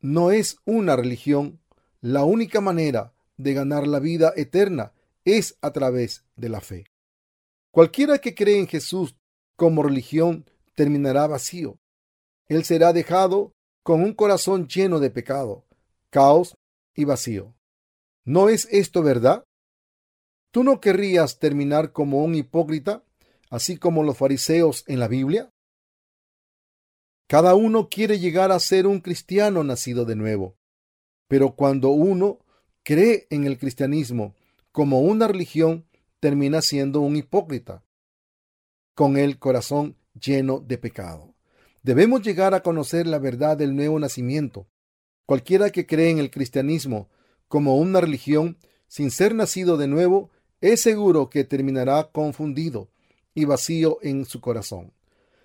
no es una religión. La única manera de ganar la vida eterna es a través de la fe. Cualquiera que cree en Jesús como religión terminará vacío. Él será dejado con un corazón lleno de pecado, caos y vacío. ¿No es esto verdad? ¿Tú no querrías terminar como un hipócrita, así como los fariseos en la Biblia? Cada uno quiere llegar a ser un cristiano nacido de nuevo, pero cuando uno cree en el cristianismo como una religión, termina siendo un hipócrita, con el corazón lleno de pecado. Debemos llegar a conocer la verdad del nuevo nacimiento. Cualquiera que cree en el cristianismo como una religión sin ser nacido de nuevo es seguro que terminará confundido y vacío en su corazón.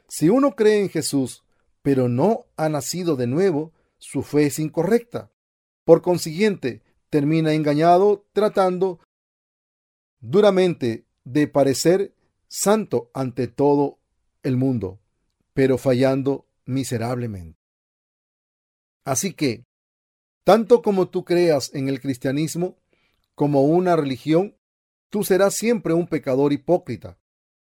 Si uno cree en Jesús, pero no ha nacido de nuevo, su fe es incorrecta. Por consiguiente, termina engañado tratando duramente de parecer santo ante todo el mundo, pero fallando miserablemente. Así que, tanto como tú creas en el cristianismo como una religión, tú serás siempre un pecador hipócrita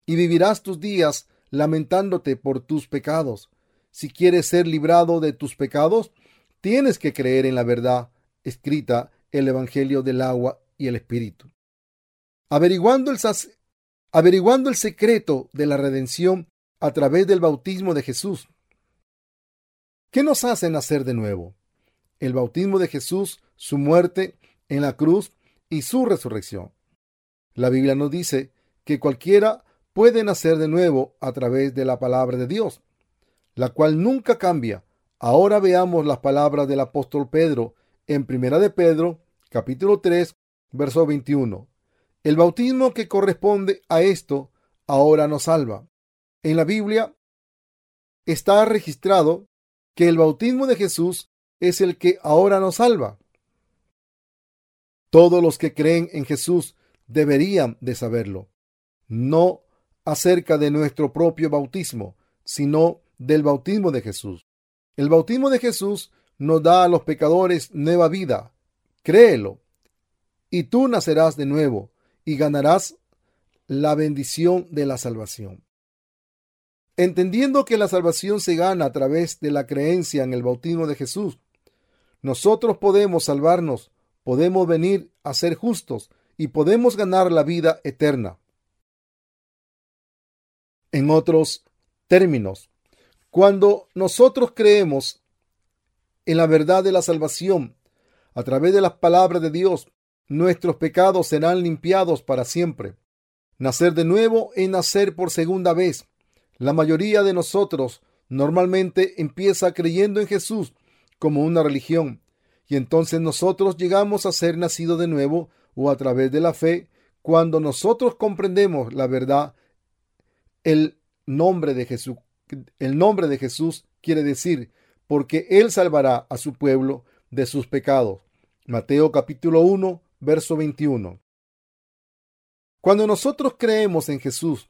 y vivirás tus días lamentándote por tus pecados. Si quieres ser librado de tus pecados, tienes que creer en la verdad escrita, el Evangelio del agua y el Espíritu. Averiguando el, secreto de la redención a través del bautismo de Jesús. ¿Qué nos hace nacer de nuevo? El bautismo de Jesús, su muerte en la cruz y su resurrección. La Biblia nos dice que cualquiera puede nacer de nuevo a través de la palabra de Dios, la cual nunca cambia. Ahora veamos las palabras del apóstol Pedro en Primera de Pedro, capítulo 3, verso 21. El bautismo que corresponde a esto ahora nos salva. En la Biblia está registrado que el bautismo de Jesús es el que ahora nos salva. Todos los que creen en Jesús deberían de saberlo, no acerca de nuestro propio bautismo, sino del bautismo de Jesús. El bautismo de Jesús nos da a los pecadores nueva vida. Créelo, y tú nacerás de nuevo y ganarás la bendición de la salvación. Entendiendo que la salvación se gana a través de la creencia en el bautismo de Jesús, nosotros podemos salvarnos, podemos venir a ser justos y podemos ganar la vida eterna. En otros términos, cuando nosotros creemos en la verdad de la salvación a través de las palabras de Dios, nuestros pecados serán limpiados para siempre. Nacer de nuevo es nacer por segunda vez. La mayoría de nosotros normalmente empieza creyendo en Jesús como una religión y entonces nosotros llegamos a ser nacidos de nuevo o a través de la fe cuando nosotros comprendemos la verdad el nombre de Jesús el nombre de Jesús quiere decir porque él salvará a su pueblo de sus pecados Mateo capítulo 1 verso 21 cuando nosotros creemos en Jesús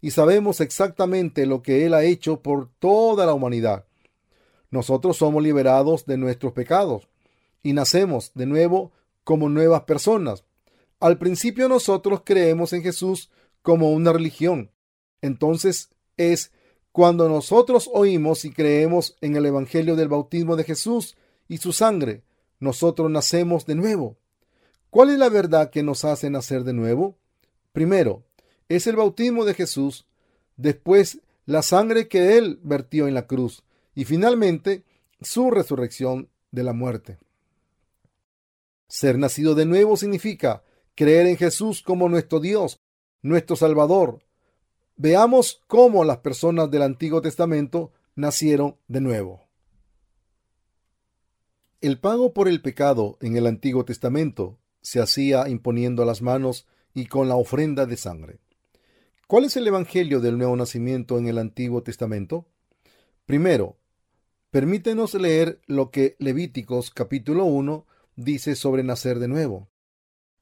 y sabemos exactamente lo que Él ha hecho por toda la humanidad, nosotros somos liberados de nuestros pecados y nacemos de nuevo como nuevas personas. Al principio nosotros creemos en Jesús como una religión. Entonces es cuando nosotros oímos y creemos en el Evangelio del bautismo de Jesús y su sangre, nosotros nacemos de nuevo. ¿Cuál es la verdad que nos hace nacer de nuevo? Primero, es el bautismo de Jesús, después la sangre que Él vertió en la cruz y finalmente su resurrección de la muerte. Ser nacido de nuevo significa creer en Jesús como nuestro Dios, nuestro Salvador. Veamos cómo las personas del Antiguo Testamento nacieron de nuevo. El pago por el pecado en el Antiguo Testamento se hacía imponiendo las manos y con la ofrenda de sangre. ¿Cuál es el Evangelio del nuevo nacimiento en el Antiguo Testamento? Primero, permítenos leer lo que Levíticos capítulo 1 dice sobre nacer de nuevo.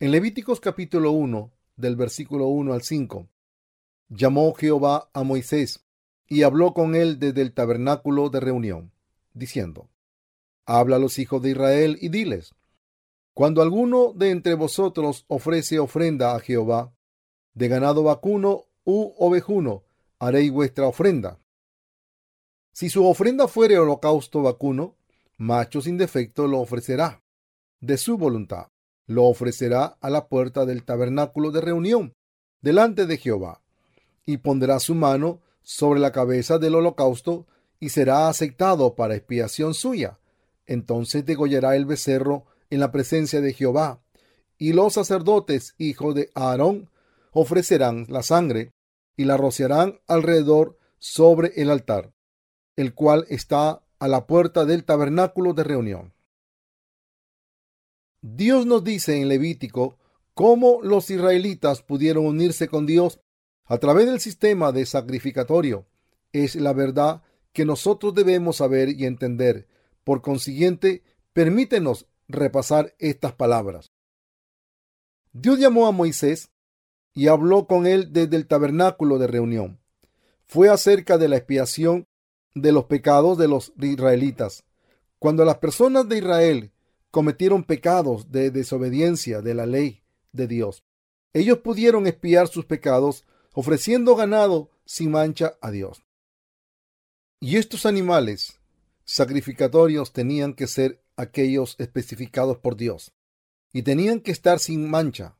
En Levíticos capítulo 1, del versículo 1 al 5, llamó Jehová a Moisés y habló con él desde el tabernáculo de reunión, diciendo, Habla a los hijos de Israel y diles, Cuando alguno de entre vosotros ofrece ofrenda a Jehová, de ganado vacuno u ovejuno, haréis vuestra ofrenda. Si su ofrenda fuere holocausto vacuno, macho sin defecto lo ofrecerá de su voluntad. Lo ofrecerá a la puerta del tabernáculo de reunión, delante de Jehová, y pondrá su mano sobre la cabeza del holocausto, y será aceptado para expiación suya. Entonces degollará el becerro en la presencia de Jehová, y los sacerdotes, hijos de Aarón, ofrecerán la sangre y la rociarán alrededor sobre el altar, el cual está a la puerta del tabernáculo de reunión. Dios nos dice en Levítico cómo los israelitas pudieron unirse con Dios a través del sistema de sacrificatorio. Es la verdad que nosotros debemos saber y entender. Por consiguiente, permítenos repasar estas palabras. Dios llamó a Moisés y habló con él desde el tabernáculo de reunión. Fue acerca de la expiación de los pecados de los israelitas. Cuando las personas de Israel cometieron pecados de desobediencia de la ley de Dios. Ellos pudieron espiar sus pecados ofreciendo ganado sin mancha a Dios. Y estos animales sacrificatorios tenían que ser aquellos especificados por Dios y tenían que estar sin mancha.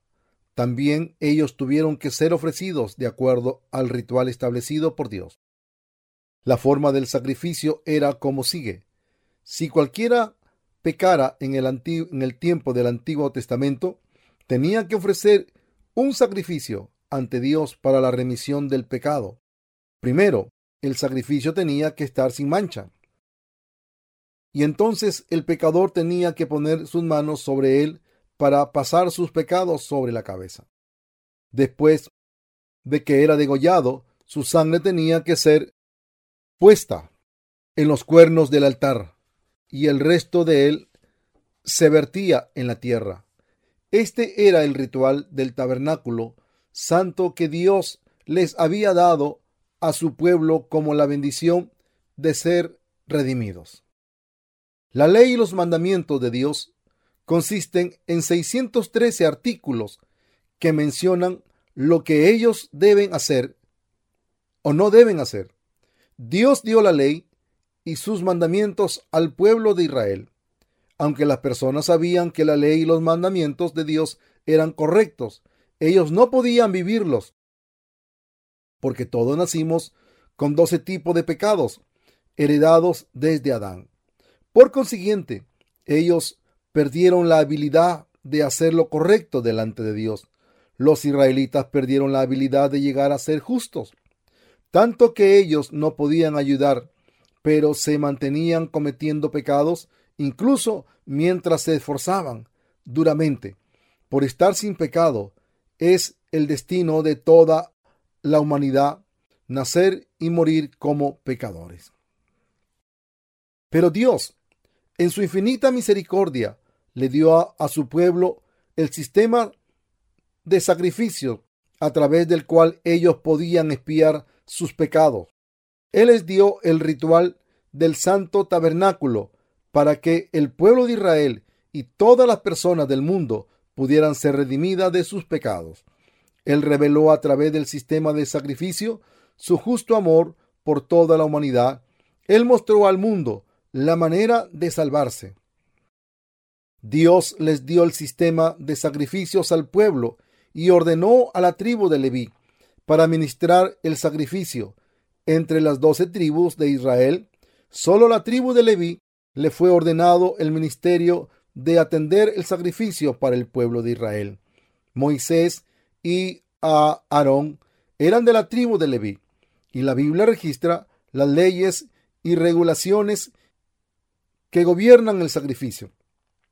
También ellos tuvieron que ser ofrecidos de acuerdo al ritual establecido por Dios. La forma del sacrificio era como sigue. Si cualquiera pecara en el, en el tiempo del Antiguo Testamento, tenía que ofrecer un sacrificio ante Dios para la remisión del pecado. Primero, el sacrificio tenía que estar sin mancha. Y entonces el pecador tenía que poner sus manos sobre él para pasar sus pecados sobre la cabeza. Después de que era degollado, su sangre tenía que ser puesta en los cuernos del altar y el resto de él se vertía en la tierra. Este era el ritual del tabernáculo santo que Dios les había dado a su pueblo como la bendición de ser redimidos. La ley y los mandamientos de Dios consisten en 613 artículos que mencionan lo que ellos deben hacer o no deben hacer. Dios dio la ley y sus mandamientos al pueblo de Israel. Aunque las personas sabían que la ley y los mandamientos de Dios eran correctos. Ellos no podían vivirlos porque todos nacimos con doce tipos de pecados heredados desde Adán. Por consiguiente, ellos perdieron la habilidad de hacer lo correcto delante de Dios. Los israelitas perdieron la habilidad de llegar a ser justos, tanto que ellos no podían ayudar, pero se mantenían cometiendo pecados incluso mientras se esforzaban duramente por estar sin pecado. Es el destino de toda la humanidad nacer y morir como pecadores. Pero Dios, en su infinita misericordia, le dio a, su pueblo el sistema de sacrificio a través del cual ellos podían espiar sus pecados. Él les dio el ritual del santo tabernáculo para que el pueblo de Israel y todas las personas del mundo pudieran ser redimidas de sus pecados. Él reveló a través del sistema de sacrificio su justo amor por toda la humanidad. Él mostró al mundo la manera de salvarse. Dios les dio el sistema de sacrificios al pueblo y ordenó a la tribu de Leví para ministrar el sacrificio. Entre las doce tribus de Israel, solo la tribu de Leví le fue ordenado el ministerio de atender el sacrificio para el pueblo de Israel. Moisés y Aarón eran de la tribu de Leví, y la Biblia registra las leyes y regulaciones que gobiernan el sacrificio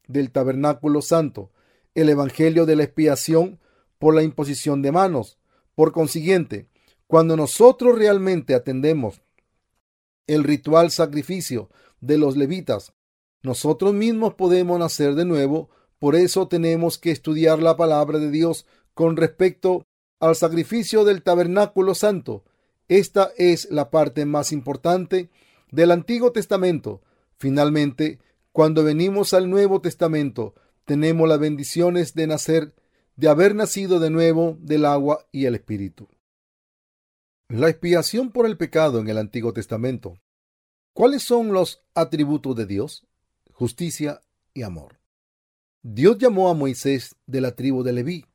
del tabernáculo santo, el evangelio de la expiación por la imposición de manos. Por consiguiente, cuando nosotros realmente atendemos el ritual sacrificio de los levitas, nosotros mismos podemos nacer de nuevo, por eso tenemos que estudiar la palabra de Dios con respecto al sacrificio del tabernáculo santo. Esta es la parte más importante del Antiguo Testamento. Finalmente, cuando venimos al Nuevo Testamento, tenemos las bendiciones de nacer, de haber nacido de nuevo del agua y el Espíritu. La expiación por el pecado en el Antiguo Testamento. ¿Cuáles son los atributos de Dios? Justicia y amor. Dios llamó a Moisés de la tribu de Leví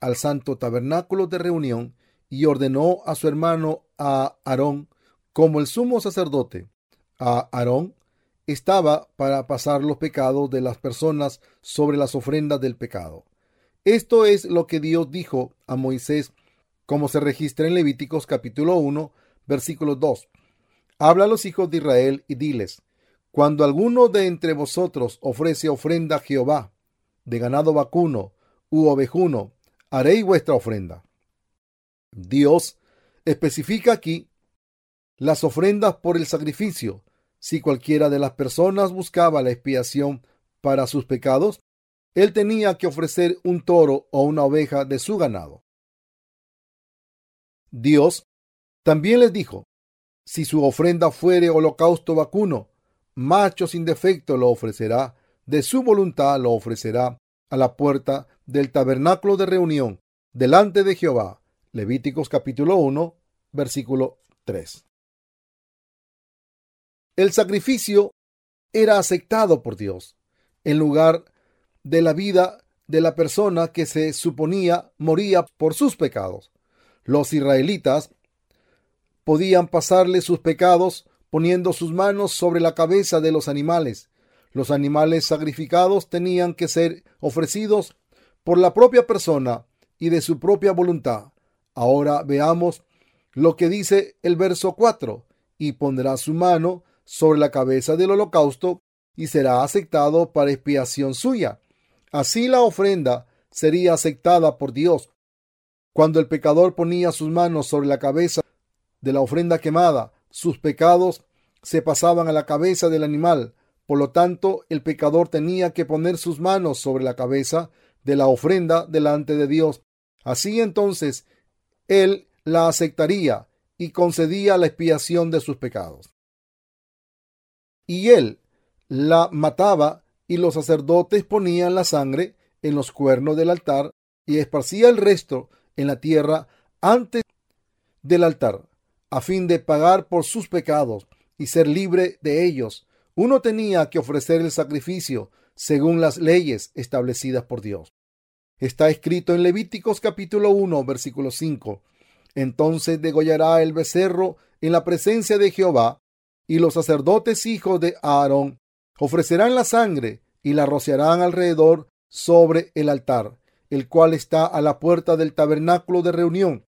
al santo tabernáculo de reunión y ordenó a su hermano a Aarón como el sumo sacerdote. A Aarón estaba para pasar los pecados de las personas sobre las ofrendas del pecado. Esto es lo que Dios dijo a Moisés, como se registra en Levíticos capítulo 1, versículo 2. Habla a los hijos de Israel y diles, cuando alguno de entre vosotros ofrece ofrenda a Jehová, de ganado vacuno u ovejuno, haréis vuestra ofrenda. Dios especifica aquí las ofrendas por el sacrificio. Si cualquiera de las personas buscaba la expiación para sus pecados, él tenía que ofrecer un toro o una oveja de su ganado. Dios también les dijo, si su ofrenda fuere holocausto vacuno, macho sin defecto lo ofrecerá, de su voluntad lo ofrecerá a la puerta del tabernáculo de reunión delante de Jehová. Levíticos capítulo 1, versículo 3. El sacrificio era aceptado por Dios en lugar de la vida de la persona que se suponía moría por sus pecados. Los israelitas podían pasarle sus pecados poniendo sus manos sobre la cabeza de los animales los animales sacrificados tenían que ser ofrecidos por la propia persona y de su propia voluntad. Ahora veamos lo que dice el verso 4. Y pondrá su mano sobre la cabeza del holocausto y será aceptado para expiación suya. Así la ofrenda sería aceptada por Dios. Cuando el pecador ponía sus manos sobre la cabeza de la ofrenda quemada, sus pecados se pasaban a la cabeza del animal por lo tanto, el pecador tenía que poner sus manos sobre la cabeza de la ofrenda delante de Dios. Así entonces, él la aceptaría y concedía la expiación de sus pecados. Y él la mataba y los sacerdotes ponían la sangre en los cuernos del altar y esparcía el resto en la tierra antes del altar, a fin de pagar por sus pecados y ser libre de ellos uno tenía que ofrecer el sacrificio según las leyes establecidas por Dios. Está escrito en Levíticos capítulo 1, versículo 5. Entonces degollará el becerro en la presencia de Jehová, y los sacerdotes hijos de Aarón ofrecerán la sangre y la rociarán alrededor sobre el altar, el cual está a la puerta del tabernáculo de reunión.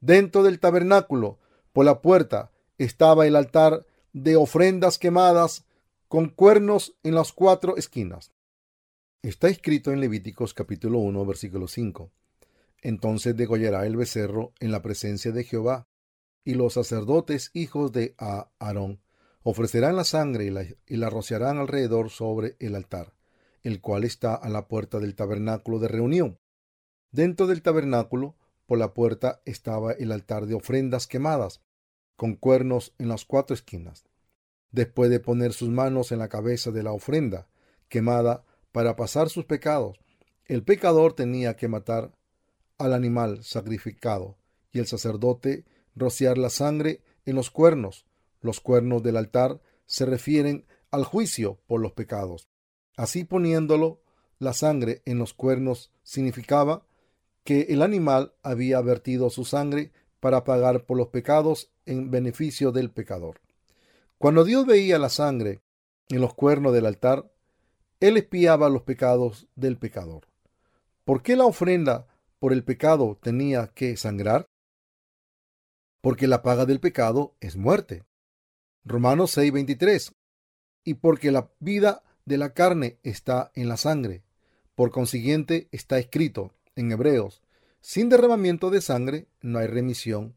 Dentro del tabernáculo, por la puerta, estaba el altar de ofrendas quemadas con cuernos en las cuatro esquinas. Está escrito en Levíticos capítulo 1, versículo 5. Entonces degollará el becerro en la presencia de Jehová, y los sacerdotes hijos de Aarón ofrecerán la sangre y la, y la rociarán alrededor sobre el altar, el cual está a la puerta del tabernáculo de reunión. Dentro del tabernáculo, por la puerta, estaba el altar de ofrendas quemadas, con cuernos en las cuatro esquinas. Después de poner sus manos en la cabeza de la ofrenda quemada, para pasar sus pecados. El pecador tenía que matar al animal sacrificado y el sacerdote rociar la sangre en los cuernos. Los cuernos del altar se refieren al juicio por los pecados. Así poniéndolo, la sangre en los cuernos significaba que el animal había vertido su sangre para pagar por los pecados en beneficio del pecador. Cuando Dios veía la sangre en los cuernos del altar, él espiaba los pecados del pecador. ¿Por qué la ofrenda por el pecado tenía que sangrar? Porque la paga del pecado es muerte. Romanos 6:23. Y porque la vida de la carne está en la sangre. Por consiguiente está escrito en Hebreos, sin derramamiento de sangre no hay remisión.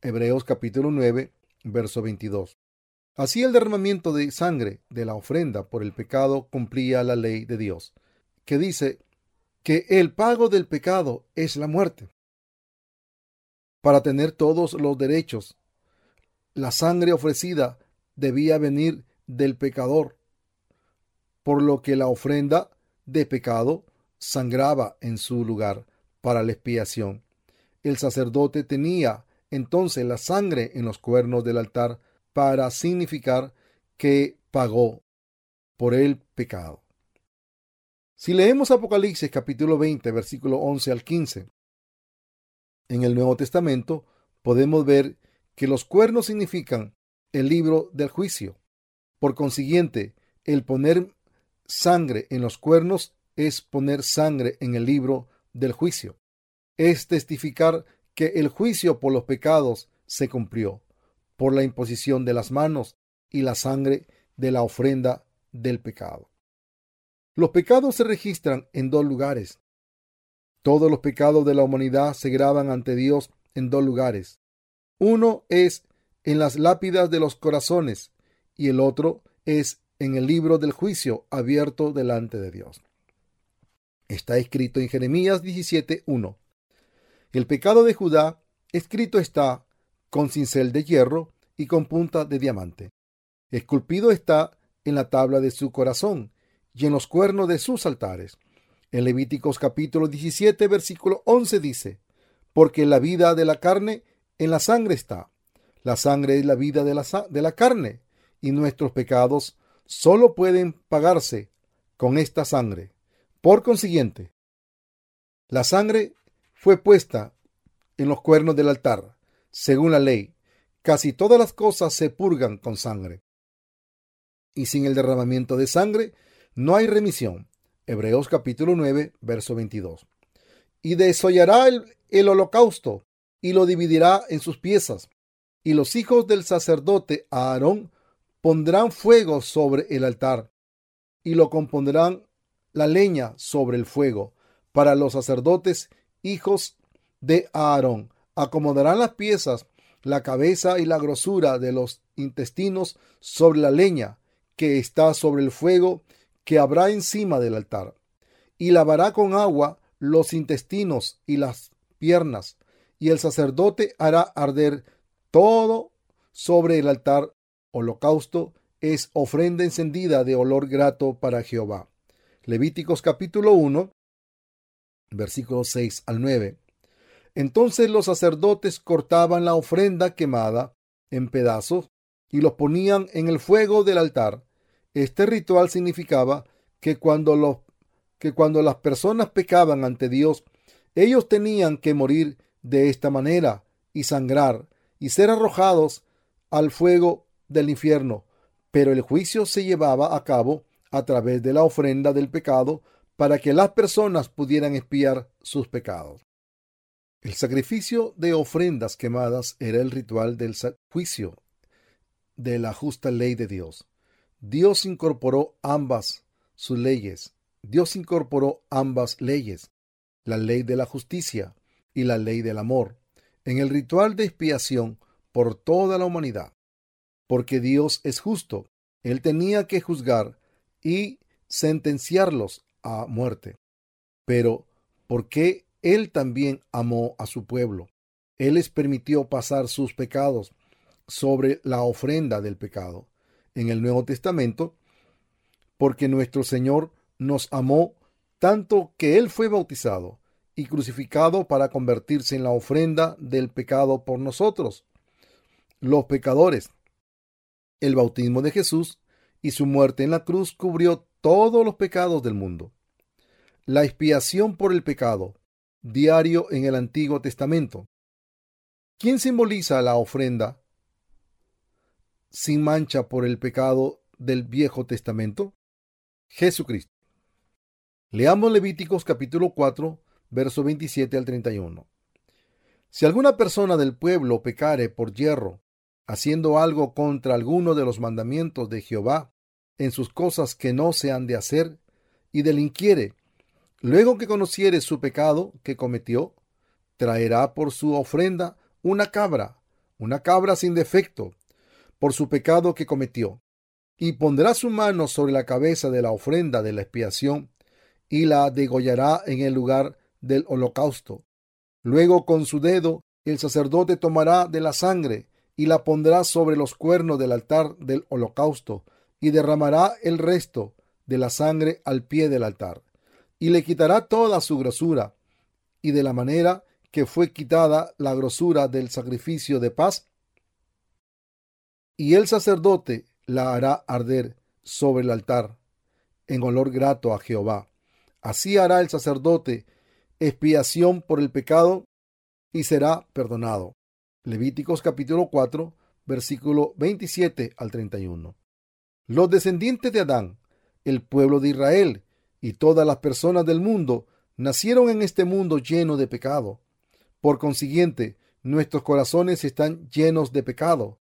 Hebreos capítulo 9, verso 22. Así el derramamiento de sangre de la ofrenda por el pecado cumplía la ley de Dios, que dice que el pago del pecado es la muerte. Para tener todos los derechos, la sangre ofrecida debía venir del pecador, por lo que la ofrenda de pecado sangraba en su lugar para la expiación. El sacerdote tenía entonces la sangre en los cuernos del altar para significar que pagó por el pecado. Si leemos Apocalipsis capítulo 20, versículo 11 al 15, en el Nuevo Testamento podemos ver que los cuernos significan el libro del juicio. Por consiguiente, el poner sangre en los cuernos es poner sangre en el libro del juicio. Es testificar que el juicio por los pecados se cumplió por la imposición de las manos y la sangre de la ofrenda del pecado. Los pecados se registran en dos lugares. Todos los pecados de la humanidad se graban ante Dios en dos lugares. Uno es en las lápidas de los corazones y el otro es en el libro del juicio abierto delante de Dios. Está escrito en Jeremías 17.1. El pecado de Judá escrito está con cincel de hierro y con punta de diamante. Esculpido está en la tabla de su corazón y en los cuernos de sus altares. En Levíticos capítulo 17, versículo 11 dice, porque la vida de la carne en la sangre está. La sangre es la vida de la, de la carne y nuestros pecados solo pueden pagarse con esta sangre. Por consiguiente, la sangre fue puesta en los cuernos del altar según la ley, casi todas las cosas se purgan con sangre. Y sin el derramamiento de sangre no hay remisión. Hebreos capítulo 9, verso 22. Y desollará el, el holocausto y lo dividirá en sus piezas. Y los hijos del sacerdote Aarón pondrán fuego sobre el altar y lo compondrán la leña sobre el fuego para los sacerdotes hijos de Aarón acomodarán las piezas, la cabeza y la grosura de los intestinos sobre la leña que está sobre el fuego que habrá encima del altar, y lavará con agua los intestinos y las piernas, y el sacerdote hará arder todo sobre el altar. Holocausto es ofrenda encendida de olor grato para Jehová. Levíticos capítulo 1, versículos 6 al 9. Entonces los sacerdotes cortaban la ofrenda quemada en pedazos y los ponían en el fuego del altar. Este ritual significaba que cuando los que cuando las personas pecaban ante Dios, ellos tenían que morir de esta manera y sangrar y ser arrojados al fuego del infierno. Pero el juicio se llevaba a cabo a través de la ofrenda del pecado para que las personas pudieran espiar sus pecados. El sacrificio de ofrendas quemadas era el ritual del juicio de la justa ley de Dios. Dios incorporó ambas sus leyes. Dios incorporó ambas leyes, la ley de la justicia y la ley del amor, en el ritual de expiación por toda la humanidad. Porque Dios es justo, Él tenía que juzgar y sentenciarlos a muerte. Pero, ¿por qué Él también amó a su pueblo? Él les permitió pasar sus pecados sobre la ofrenda del pecado en el Nuevo Testamento, porque nuestro Señor nos amó tanto que Él fue bautizado y crucificado para convertirse en la ofrenda del pecado por nosotros, los pecadores. El bautismo de Jesús y su muerte en la cruz cubrió todos los pecados del mundo. La expiación por el pecado, diario en el Antiguo Testamento. ¿Quién simboliza la ofrenda sin mancha por el pecado del Viejo Testamento? Jesucristo. Leamos Levíticos capítulo 4, verso 27 al 31. Si alguna persona del pueblo pecare por hierro, haciendo algo contra alguno de los mandamientos de Jehová, en sus cosas que no se han de hacer, y delinquiere, luego que conociere su pecado que cometió, traerá por su ofrenda una cabra, una cabra sin defecto, por su pecado que cometió, y pondrá su mano sobre la cabeza de la ofrenda de la expiación, y la degollará en el lugar del holocausto. Luego con su dedo el sacerdote tomará de la sangre y la pondrá sobre los cuernos del altar del holocausto, y derramará el resto de la sangre al pie del altar, y le quitará toda su grosura, y de la manera que fue quitada la grosura del sacrificio de paz, y el sacerdote la hará arder sobre el altar en olor grato a Jehová. Así hará el sacerdote expiación por el pecado y será perdonado. Levíticos capítulo 4, versículo 27 al 31. Los descendientes de Adán, el pueblo de Israel y todas las personas del mundo nacieron en este mundo lleno de pecado. Por consiguiente, nuestros corazones están llenos de pecado.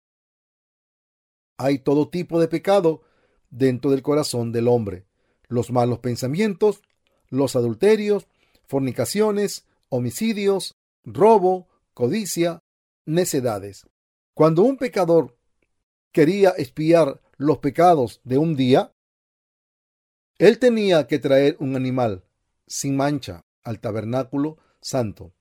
Hay todo tipo de pecado dentro del corazón del hombre. Los malos pensamientos, los adulterios, fornicaciones, homicidios, robo, codicia, necedades. Cuando un pecador quería espiar los pecados de un día, él tenía que traer un animal sin mancha al tabernáculo santo.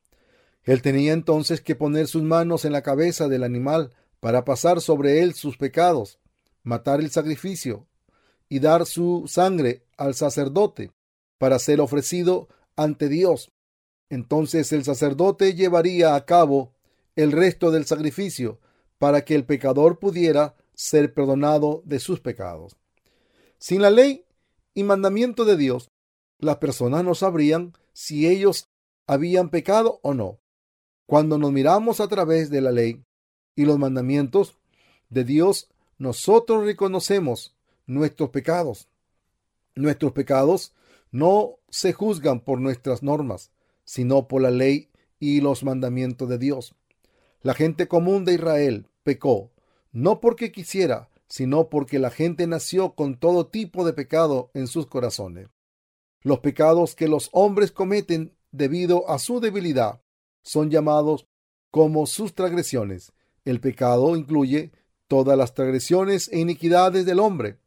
Él tenía entonces que poner sus manos en la cabeza del animal para pasar sobre él sus pecados, matar el sacrificio y dar su sangre al sacerdote para ser ofrecido ante Dios. Entonces el sacerdote llevaría a cabo el resto del sacrificio para que el pecador pudiera ser perdonado de sus pecados. Sin la ley y mandamiento de Dios, las personas no sabrían si ellos habían pecado o no. Cuando nos miramos a través de la ley, y los mandamientos de Dios, nosotros reconocemos nuestros pecados. Nuestros pecados no se juzgan por nuestras normas, sino por la ley y los mandamientos de Dios. La gente común de Israel pecó, no porque quisiera, sino porque la gente nació con todo tipo de pecado en sus corazones. Los pecados que los hombres cometen debido a su debilidad son llamados como sus transgresiones el pecado incluye todas las transgresiones e iniquidades del hombre.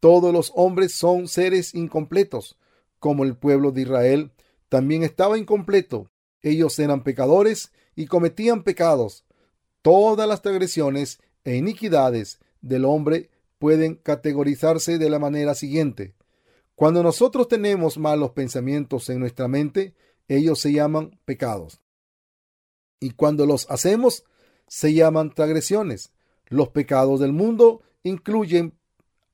Todos los hombres son seres incompletos, como el pueblo de Israel también estaba incompleto. Ellos eran pecadores y cometían pecados. Todas las transgresiones e iniquidades del hombre pueden categorizarse de la manera siguiente. Cuando nosotros tenemos malos pensamientos en nuestra mente, ellos se llaman pecados. Y cuando los hacemos, se llaman transgresiones. Los pecados del mundo incluyen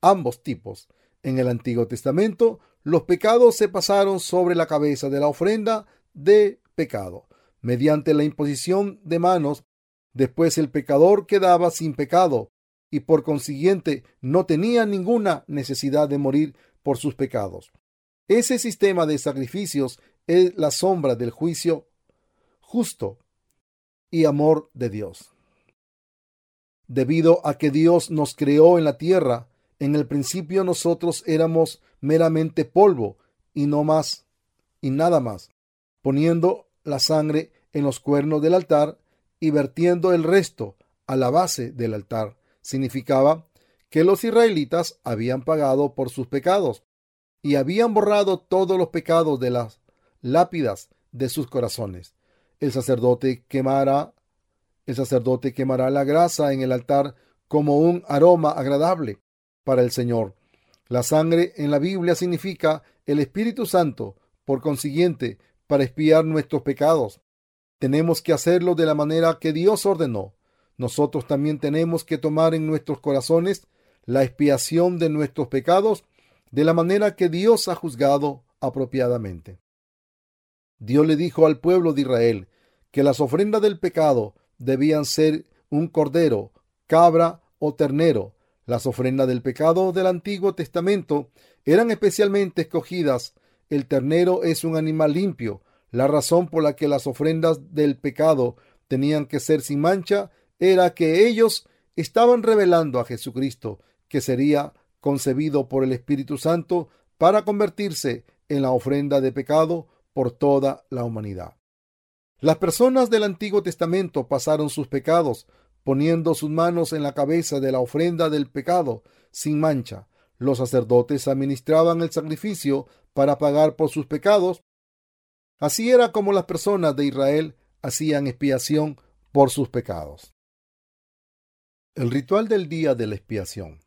ambos tipos. En el Antiguo Testamento, los pecados se pasaron sobre la cabeza de la ofrenda de pecado, mediante la imposición de manos. Después el pecador quedaba sin pecado y por consiguiente no tenía ninguna necesidad de morir por sus pecados. Ese sistema de sacrificios es la sombra del juicio justo y amor de Dios. Debido a que Dios nos creó en la tierra, en el principio nosotros éramos meramente polvo y no más y nada más, poniendo la sangre en los cuernos del altar y vertiendo el resto a la base del altar. Significaba que los israelitas habían pagado por sus pecados y habían borrado todos los pecados de las lápidas de sus corazones. El sacerdote quemará el sacerdote quemará la grasa en el altar como un aroma agradable para el Señor. La sangre en la Biblia significa el Espíritu Santo, por consiguiente, para espiar nuestros pecados. Tenemos que hacerlo de la manera que Dios ordenó. Nosotros también tenemos que tomar en nuestros corazones la expiación de nuestros pecados de la manera que Dios ha juzgado apropiadamente. Dios le dijo al pueblo de Israel que las ofrendas del pecado debían ser un cordero, cabra o ternero. Las ofrendas del pecado del Antiguo Testamento eran especialmente escogidas. El ternero es un animal limpio. La razón por la que las ofrendas del pecado tenían que ser sin mancha era que ellos estaban revelando a Jesucristo, que sería concebido por el Espíritu Santo para convertirse en la ofrenda de pecado por toda la humanidad. Las personas del Antiguo Testamento pasaron sus pecados, poniendo sus manos en la cabeza de la ofrenda del pecado, sin mancha. Los sacerdotes administraban el sacrificio para pagar por sus pecados. Así era como las personas de Israel hacían expiación por sus pecados. El ritual del día de la expiación.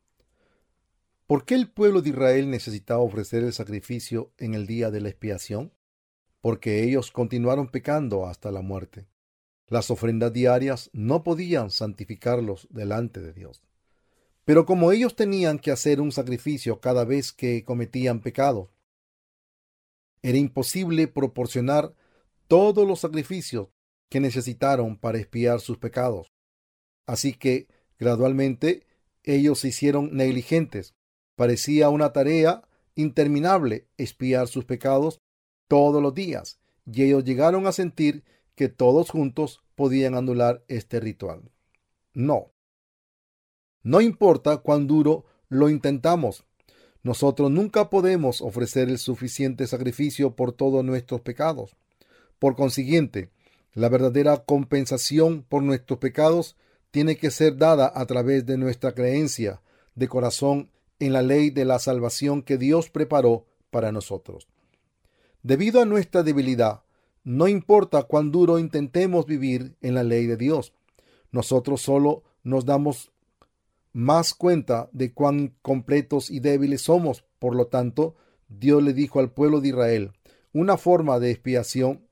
¿Por qué el pueblo de Israel necesitaba ofrecer el sacrificio en el día de la expiación? porque ellos continuaron pecando hasta la muerte. Las ofrendas diarias no podían santificarlos delante de Dios. Pero como ellos tenían que hacer un sacrificio cada vez que cometían pecado, era imposible proporcionar todos los sacrificios que necesitaron para expiar sus pecados. Así que, gradualmente, ellos se hicieron negligentes. Parecía una tarea interminable expiar sus pecados todos los días, y ellos llegaron a sentir que todos juntos podían anular este ritual. No. No importa cuán duro lo intentamos, nosotros nunca podemos ofrecer el suficiente sacrificio por todos nuestros pecados. Por consiguiente, la verdadera compensación por nuestros pecados tiene que ser dada a través de nuestra creencia de corazón en la ley de la salvación que Dios preparó para nosotros. Debido a nuestra debilidad, no importa cuán duro intentemos vivir en la ley de Dios, nosotros solo nos damos más cuenta de cuán completos y débiles somos. Por lo tanto, Dios le dijo al pueblo de Israel una forma de expiación.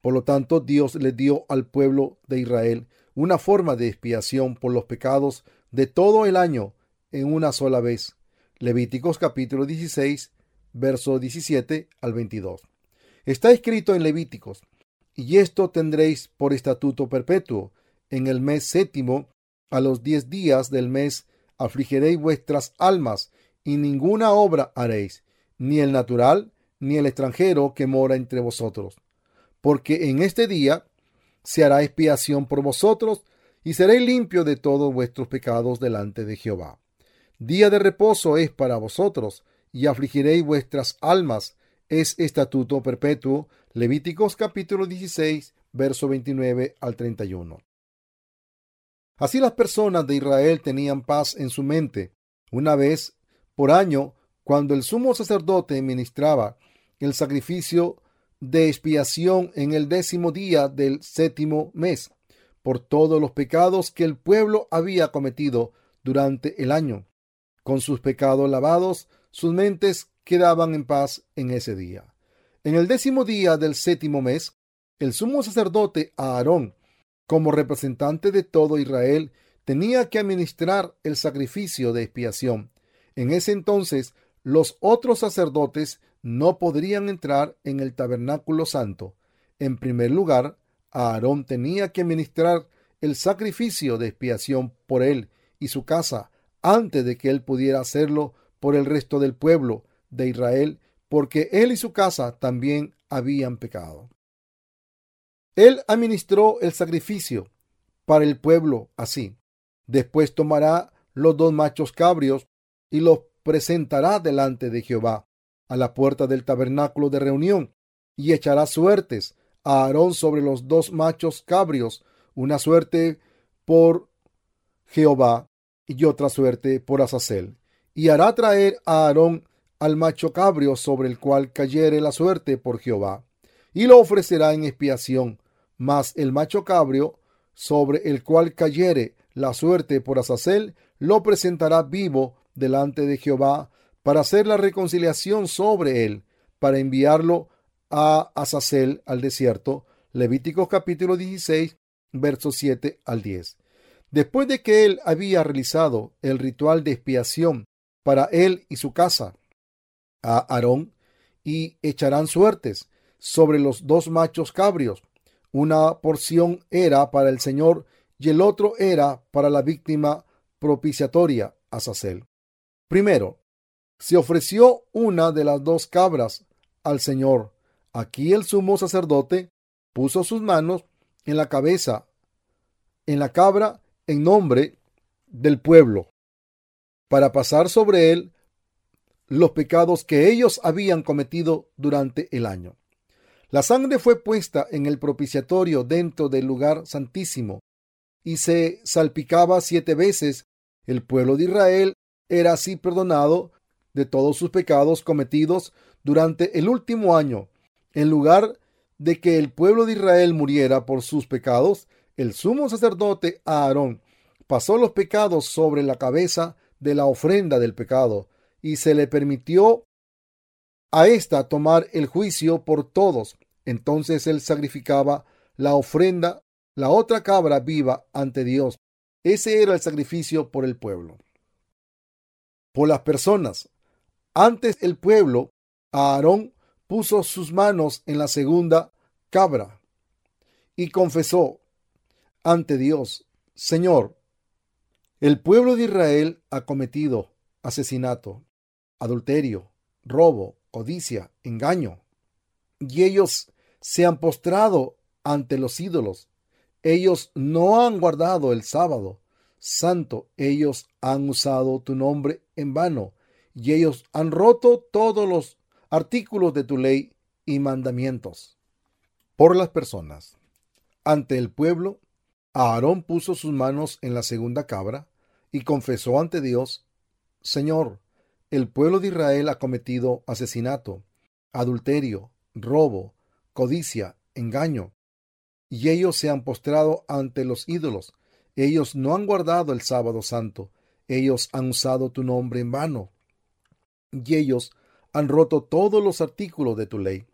Por lo tanto, Dios le dio al pueblo de Israel una forma de expiación por los pecados de todo el año en una sola vez. Levíticos capítulo 16, verso 17 al 22. Está escrito en Levíticos, y esto tendréis por estatuto perpetuo. En el mes séptimo, a los diez días del mes, afligiréis vuestras almas, y ninguna obra haréis, ni el natural, ni el extranjero que mora entre vosotros. Porque en este día se hará expiación por vosotros, y seréis limpios de todos vuestros pecados delante de Jehová. Día de reposo es para vosotros, y afligiréis vuestras almas. Es estatuto perpetuo. Levíticos capítulo 16, verso 29 al 31. Así las personas de Israel tenían paz en su mente. Una vez por año, cuando el sumo sacerdote ministraba el sacrificio de expiación en el décimo día del séptimo mes, por todos los pecados que el pueblo había cometido durante el año. Con sus pecados lavados, sus mentes quedaban en paz en ese día. En el décimo día del séptimo mes, el sumo sacerdote Aarón, como representante de todo Israel, tenía que administrar el sacrificio de expiación. En ese entonces, los otros sacerdotes no podrían entrar en el tabernáculo santo. En primer lugar, Aarón tenía que ministrar el sacrificio de expiación por él y su casa antes de que él pudiera hacerlo por el resto del pueblo de Israel, porque él y su casa también habían pecado. Él administró el sacrificio para el pueblo así. Después tomará los dos machos cabrios y los presentará delante de Jehová a la puerta del tabernáculo de reunión y echará suertes a Aarón sobre los dos machos cabrios, una suerte por Jehová y otra suerte por Azazel. Y hará traer a Aarón al macho cabrio sobre el cual cayere la suerte por Jehová, y lo ofrecerá en expiación, mas el macho cabrio sobre el cual cayere la suerte por Azazel, lo presentará vivo delante de Jehová para hacer la reconciliación sobre él, para enviarlo a Azazel al desierto. Levíticos capítulo 16, versos 7 al 10. Después de que él había realizado el ritual de expiación para él y su casa, a Aarón, y echarán suertes sobre los dos machos cabrios. Una porción era para el Señor y el otro era para la víctima propiciatoria, Azazel. Primero, se ofreció una de las dos cabras al Señor. Aquí el sumo sacerdote puso sus manos en la cabeza, en la cabra, en nombre del pueblo, para pasar sobre él los pecados que ellos habían cometido durante el año. La sangre fue puesta en el propiciatorio dentro del lugar santísimo y se salpicaba siete veces. El pueblo de Israel era así perdonado de todos sus pecados cometidos durante el último año. En lugar de que el pueblo de Israel muriera por sus pecados, el sumo sacerdote Aarón pasó los pecados sobre la cabeza de la ofrenda del pecado y se le permitió a ésta tomar el juicio por todos. Entonces él sacrificaba la ofrenda, la otra cabra viva ante Dios. Ese era el sacrificio por el pueblo por las personas. Antes el pueblo, Aarón puso sus manos en la segunda cabra y confesó ante Dios, Señor, el pueblo de Israel ha cometido asesinato, adulterio, robo, codicia, engaño, y ellos se han postrado ante los ídolos. Ellos no han guardado el sábado santo, ellos han usado tu nombre en vano y ellos han roto todos los artículos de tu ley y mandamientos. Por las personas. Ante el pueblo, Aarón puso sus manos en la segunda cabra y confesó ante Dios, Señor, el pueblo de Israel ha cometido asesinato, adulterio, robo, codicia, engaño, y ellos se han postrado ante los ídolos ellos no han guardado el sábado santo. Ellos han usado tu nombre en vano. Y ellos han roto todos los artículos de tu ley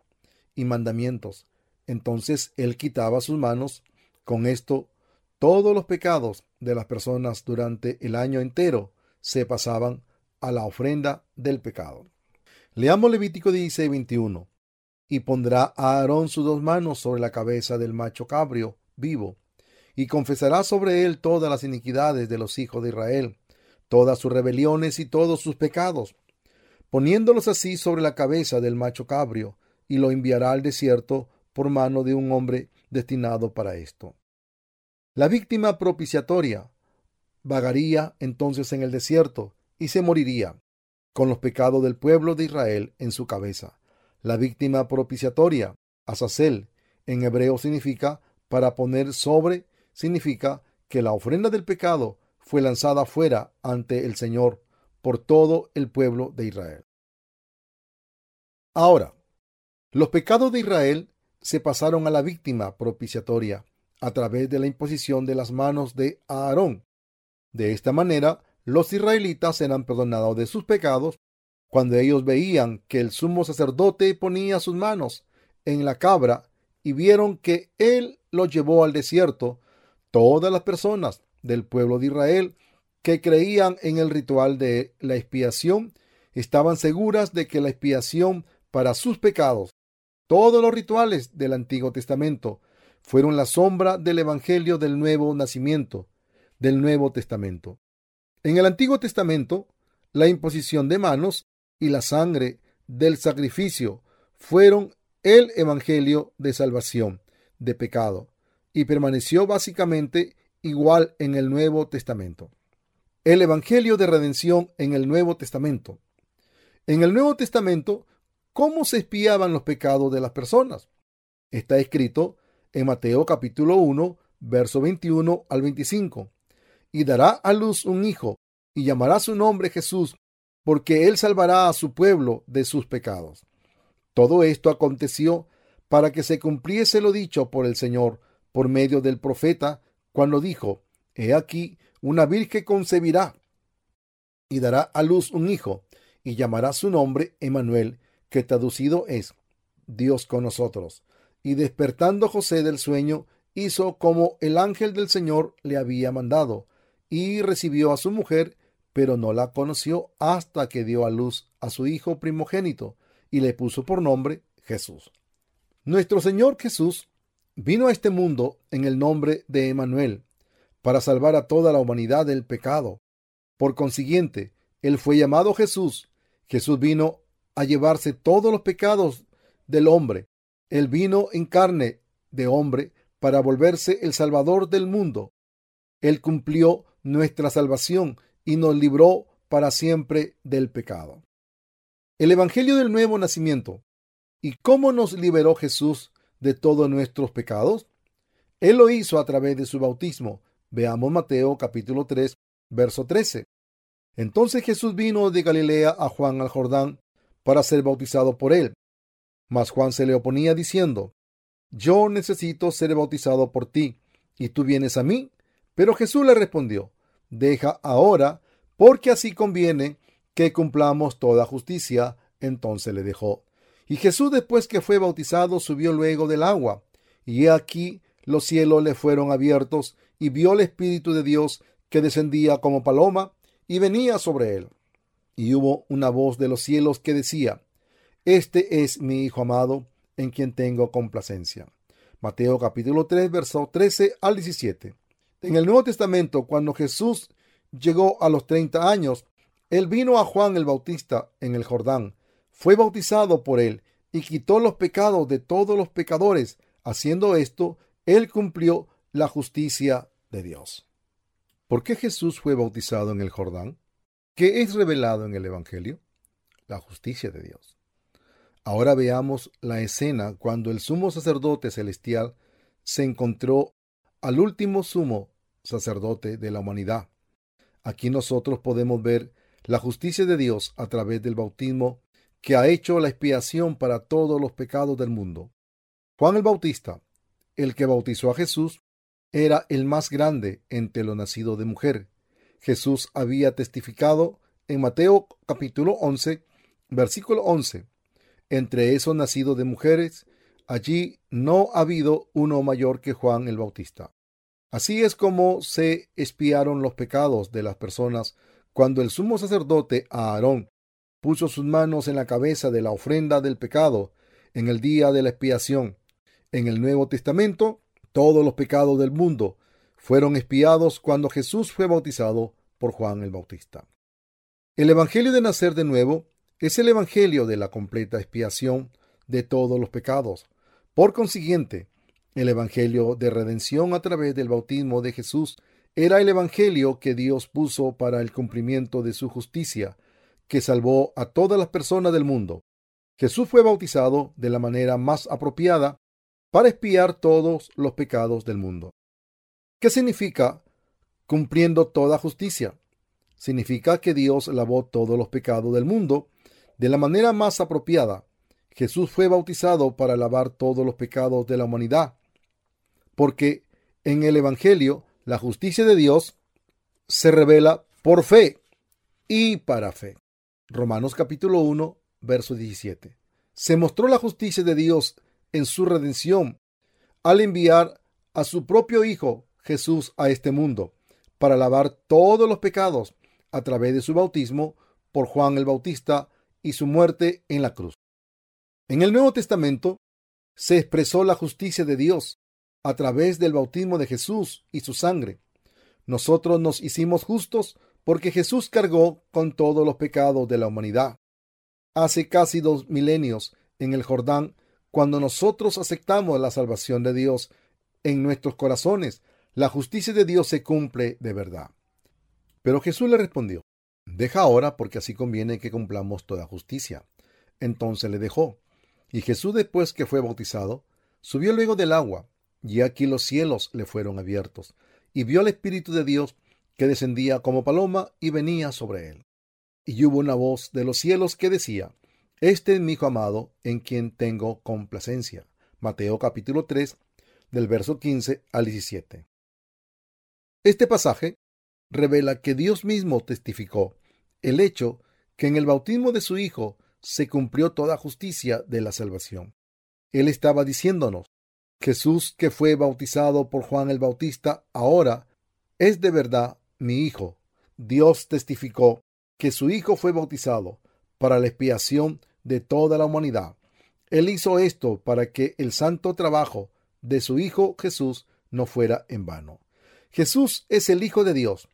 y mandamientos. Entonces él quitaba sus manos. Con esto, todos los pecados de las personas durante el año entero se pasaban a la ofrenda del pecado. Leamos Levítico 16, 21. Y pondrá a Aarón sus dos manos sobre la cabeza del macho cabrio vivo y confesará sobre él todas las iniquidades de los hijos de Israel, todas sus rebeliones y todos sus pecados, poniéndolos así sobre la cabeza del macho cabrio, y lo enviará al desierto por mano de un hombre destinado para esto. La víctima propiciatoria vagaría entonces en el desierto y se moriría, con los pecados del pueblo de Israel en su cabeza. La víctima propiciatoria, Azazel, en hebreo significa para poner sobre significa que la ofrenda del pecado fue lanzada fuera ante el Señor por todo el pueblo de Israel. Ahora, los pecados de Israel se pasaron a la víctima propiciatoria a través de la imposición de las manos de Aarón. De esta manera, los israelitas eran perdonados de sus pecados cuando ellos veían que el sumo sacerdote ponía sus manos en la cabra y vieron que él lo llevó al desierto todas las personas del pueblo de Israel que creían en el ritual de la expiación estaban seguras de que la expiación para sus pecados, todos los rituales del Antiguo Testamento, fueron la sombra del Evangelio del nuevo nacimiento, del Nuevo Testamento. En el Antiguo Testamento, la imposición de manos y la sangre del sacrificio fueron el Evangelio de salvación de pecado y permaneció básicamente igual en el Nuevo Testamento. El Evangelio de redención en el Nuevo Testamento. En el Nuevo Testamento, ¿cómo se espiaban los pecados de las personas? Está escrito en Mateo capítulo 1, verso 21 al 25. Y dará a luz un hijo, y llamará su nombre Jesús, porque él salvará a su pueblo de sus pecados. Todo esto aconteció para que se cumpliese lo dicho por el Señor por medio del profeta, cuando dijo, He aquí, una virgen concebirá y dará a luz un hijo, y llamará su nombre Emanuel, que traducido es Dios con nosotros. Y despertando José del sueño, hizo como el ángel del Señor le había mandado, y recibió a su mujer, pero no la conoció hasta que dio a luz a su hijo primogénito, y le puso por nombre Jesús. Nuestro Señor Jesús vino a este mundo en el nombre de Emanuel, para salvar a toda la humanidad del pecado. Por consiguiente, Él fue llamado Jesús. Jesús vino a llevarse todos los pecados del hombre. Él vino en carne de hombre para volverse el Salvador del mundo. Él cumplió nuestra salvación y nos libró para siempre del pecado. El Evangelio del Nuevo Nacimiento. ¿Y cómo nos liberó Jesús de todos nuestros pecados? Él lo hizo a través de su bautismo. Veamos Mateo capítulo 3, verso 13. Entonces Jesús vino de Galilea a Juan al Jordán para ser bautizado por él. Mas Juan se le oponía diciendo, Yo necesito ser bautizado por ti, y tú vienes a mí. Pero Jesús le respondió, Deja ahora, porque así conviene que cumplamos toda justicia. Entonces le dejó. Y Jesús después que fue bautizado subió luego del agua. Y he aquí los cielos le fueron abiertos y vio el Espíritu de Dios que descendía como paloma y venía sobre él. Y hubo una voz de los cielos que decía, Este es mi Hijo amado, en quien tengo complacencia. Mateo capítulo 3, verso 13 al 17. En el Nuevo Testamento, cuando Jesús llegó a los 30 años, él vino a Juan el Bautista en el Jordán, fue bautizado por él y quitó los pecados de todos los pecadores. Haciendo esto, él cumplió la justicia de Dios. ¿Por qué Jesús fue bautizado en el Jordán? ¿Qué es revelado en el Evangelio? La justicia de Dios. Ahora veamos la escena cuando el sumo sacerdote celestial se encontró al último sumo sacerdote de la humanidad. Aquí nosotros podemos ver la justicia de Dios a través del bautismo que ha hecho la expiación para todos los pecados del mundo. Juan el Bautista, el que bautizó a Jesús, era el más grande entre los nacidos de mujer. Jesús había testificado en Mateo capítulo 11, versículo 11. Entre esos nacidos de mujeres, allí no ha habido uno mayor que Juan el Bautista. Así es como se espiaron los pecados de las personas cuando el sumo sacerdote Aarón puso sus manos en la cabeza de la ofrenda del pecado en el día de la expiación. En el Nuevo Testamento, todos los pecados del mundo fueron expiados cuando Jesús fue bautizado por Juan el Bautista. El Evangelio de nacer de nuevo es el Evangelio de la completa expiación de todos los pecados. Por consiguiente, el Evangelio de redención a través del bautismo de Jesús era el Evangelio que Dios puso para el cumplimiento de su justicia, que salvó a todas las personas del mundo. Jesús fue bautizado de la manera más apropiada para expiar todos los pecados del mundo. ¿Qué significa cumpliendo toda justicia? Significa que Dios lavó todos los pecados del mundo de la manera más apropiada. Jesús fue bautizado para lavar todos los pecados de la humanidad, porque en el Evangelio la justicia de Dios se revela por fe y para fe. Romanos capítulo 1, verso 17. Se mostró la justicia de Dios en su redención al enviar a su propio Hijo Jesús a este mundo para lavar todos los pecados a través de su bautismo por Juan el Bautista y su muerte en la cruz. En el Nuevo Testamento se expresó la justicia de Dios a través del bautismo de Jesús y su sangre. Nosotros nos hicimos justos porque Jesús cargó con todos los pecados de la humanidad. Hace casi dos milenios en el Jordán, cuando nosotros aceptamos la salvación de Dios en nuestros corazones, la justicia de Dios se cumple de verdad. Pero Jesús le respondió, Deja ahora porque así conviene que cumplamos toda justicia. Entonces le dejó. Y Jesús después que fue bautizado, subió luego del agua, y aquí los cielos le fueron abiertos, y vio al Espíritu de Dios que descendía como paloma y venía sobre él. Y hubo una voz de los cielos que decía, Este es mi Hijo amado, en quien tengo complacencia. Mateo capítulo 3, del verso 15 al 17. Este pasaje revela que Dios mismo testificó el hecho que en el bautismo de su Hijo se cumplió toda justicia de la salvación. Él estaba diciéndonos, Jesús que fue bautizado por Juan el Bautista ahora es de verdad mi Hijo. Dios testificó que su Hijo fue bautizado para la expiación de toda la humanidad. Él hizo esto para que el santo trabajo de su Hijo Jesús no fuera en vano. Jesús es el Hijo de Dios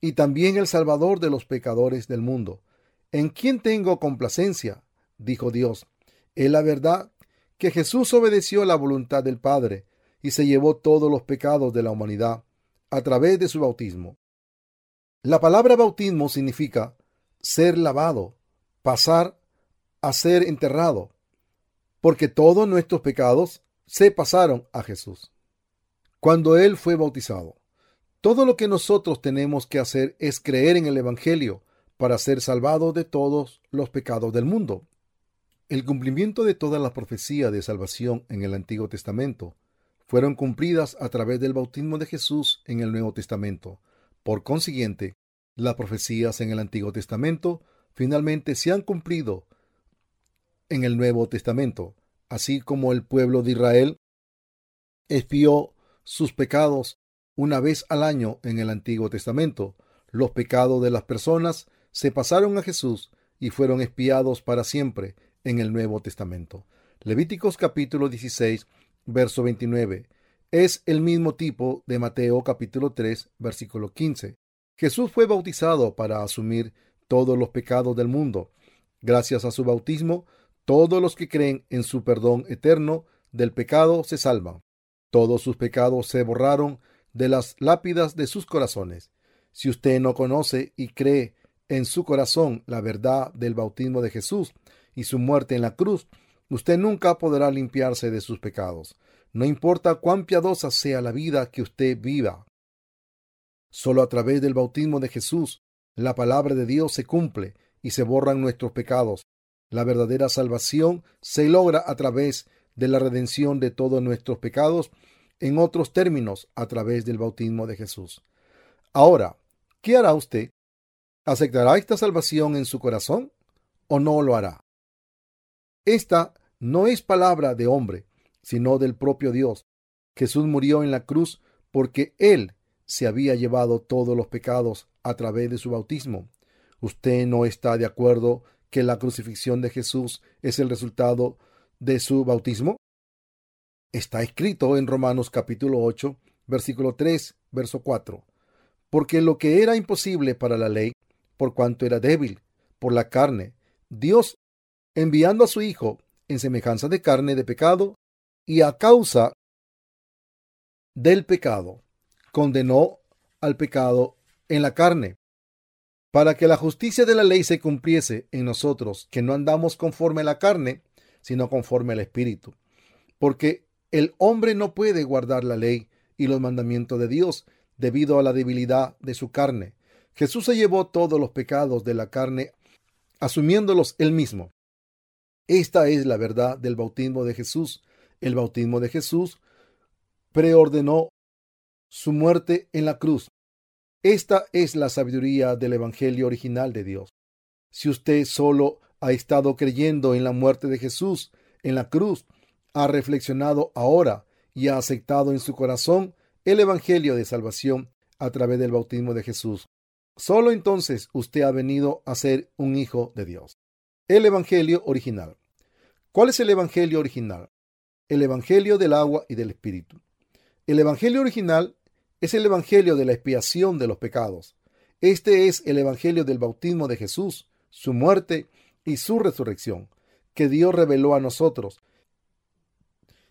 y también el Salvador de los pecadores del mundo. ¿En quién tengo complacencia? dijo Dios. Es la verdad que Jesús obedeció la voluntad del Padre y se llevó todos los pecados de la humanidad a través de su bautismo. La palabra bautismo significa ser lavado, pasar a ser enterrado, porque todos nuestros pecados se pasaron a Jesús cuando Él fue bautizado. Todo lo que nosotros tenemos que hacer es creer en el Evangelio para ser salvados de todos los pecados del mundo. El cumplimiento de todas las profecías de salvación en el Antiguo Testamento fueron cumplidas a través del bautismo de Jesús en el Nuevo Testamento. Por consiguiente, las profecías en el Antiguo Testamento finalmente se han cumplido en el Nuevo Testamento, así como el pueblo de Israel espió sus pecados una vez al año en el Antiguo Testamento. Los pecados de las personas se pasaron a Jesús y fueron espiados para siempre en el Nuevo Testamento. Levíticos capítulo 16, verso 29. Es el mismo tipo de Mateo capítulo 3, versículo 15. Jesús fue bautizado para asumir todos los pecados del mundo. Gracias a su bautismo, todos los que creen en su perdón eterno del pecado se salvan. Todos sus pecados se borraron de las lápidas de sus corazones. Si usted no conoce y cree en su corazón la verdad del bautismo de Jesús y su muerte en la cruz, usted nunca podrá limpiarse de sus pecados. No importa cuán piadosa sea la vida que usted viva. Solo a través del bautismo de Jesús, la palabra de Dios se cumple y se borran nuestros pecados. La verdadera salvación se logra a través de la redención de todos nuestros pecados en otros términos, a través del bautismo de Jesús. Ahora, ¿qué hará usted? ¿Aceptará esta salvación en su corazón o no lo hará? Esta no es palabra de hombre, sino del propio Dios. Jesús murió en la cruz porque Él se había llevado todos los pecados a través de su bautismo. ¿Usted no está de acuerdo que la crucifixión de Jesús es el resultado de su bautismo? Está escrito en Romanos capítulo 8, versículo 3, verso 4. Porque lo que era imposible para la ley, por cuanto era débil por la carne, Dios, enviando a su Hijo en semejanza de carne de pecado, y a causa del pecado, condenó al pecado en la carne, para que la justicia de la ley se cumpliese en nosotros, que no andamos conforme a la carne, sino conforme al Espíritu. Porque el hombre no puede guardar la ley y los mandamientos de Dios debido a la debilidad de su carne. Jesús se llevó todos los pecados de la carne asumiéndolos él mismo. Esta es la verdad del bautismo de Jesús. El bautismo de Jesús preordenó su muerte en la cruz. Esta es la sabiduría del Evangelio original de Dios. Si usted solo ha estado creyendo en la muerte de Jesús en la cruz, ha reflexionado ahora y ha aceptado en su corazón el Evangelio de salvación a través del bautismo de Jesús. Solo entonces usted ha venido a ser un hijo de Dios. El Evangelio original. ¿Cuál es el Evangelio original? El Evangelio del agua y del Espíritu. El Evangelio original es el Evangelio de la expiación de los pecados. Este es el Evangelio del bautismo de Jesús, su muerte y su resurrección, que Dios reveló a nosotros.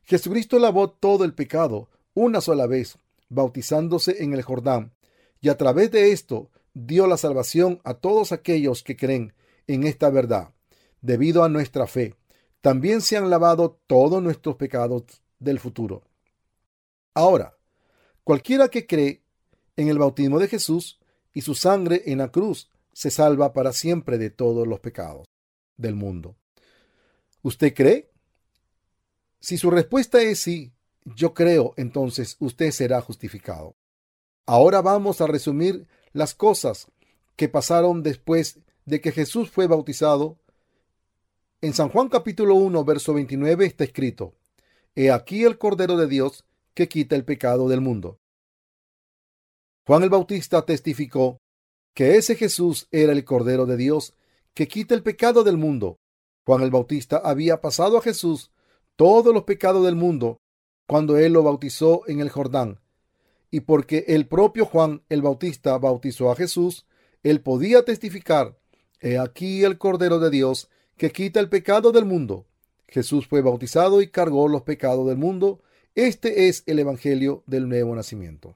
Jesucristo lavó todo el pecado una sola vez, bautizándose en el Jordán, y a través de esto dio la salvación a todos aquellos que creen en esta verdad, debido a nuestra fe. También se han lavado todos nuestros pecados del futuro. Ahora, cualquiera que cree en el bautismo de Jesús y su sangre en la cruz se salva para siempre de todos los pecados del mundo. ¿Usted cree? Si su respuesta es sí, yo creo, entonces usted será justificado. Ahora vamos a resumir las cosas que pasaron después de que Jesús fue bautizado. En San Juan capítulo 1, verso 29 está escrito, He aquí el Cordero de Dios que quita el pecado del mundo. Juan el Bautista testificó que ese Jesús era el Cordero de Dios que quita el pecado del mundo. Juan el Bautista había pasado a Jesús todos los pecados del mundo cuando él lo bautizó en el Jordán. Y porque el propio Juan el Bautista bautizó a Jesús, él podía testificar, He aquí el Cordero de Dios que quita el pecado del mundo. Jesús fue bautizado y cargó los pecados del mundo. Este es el Evangelio del nuevo nacimiento.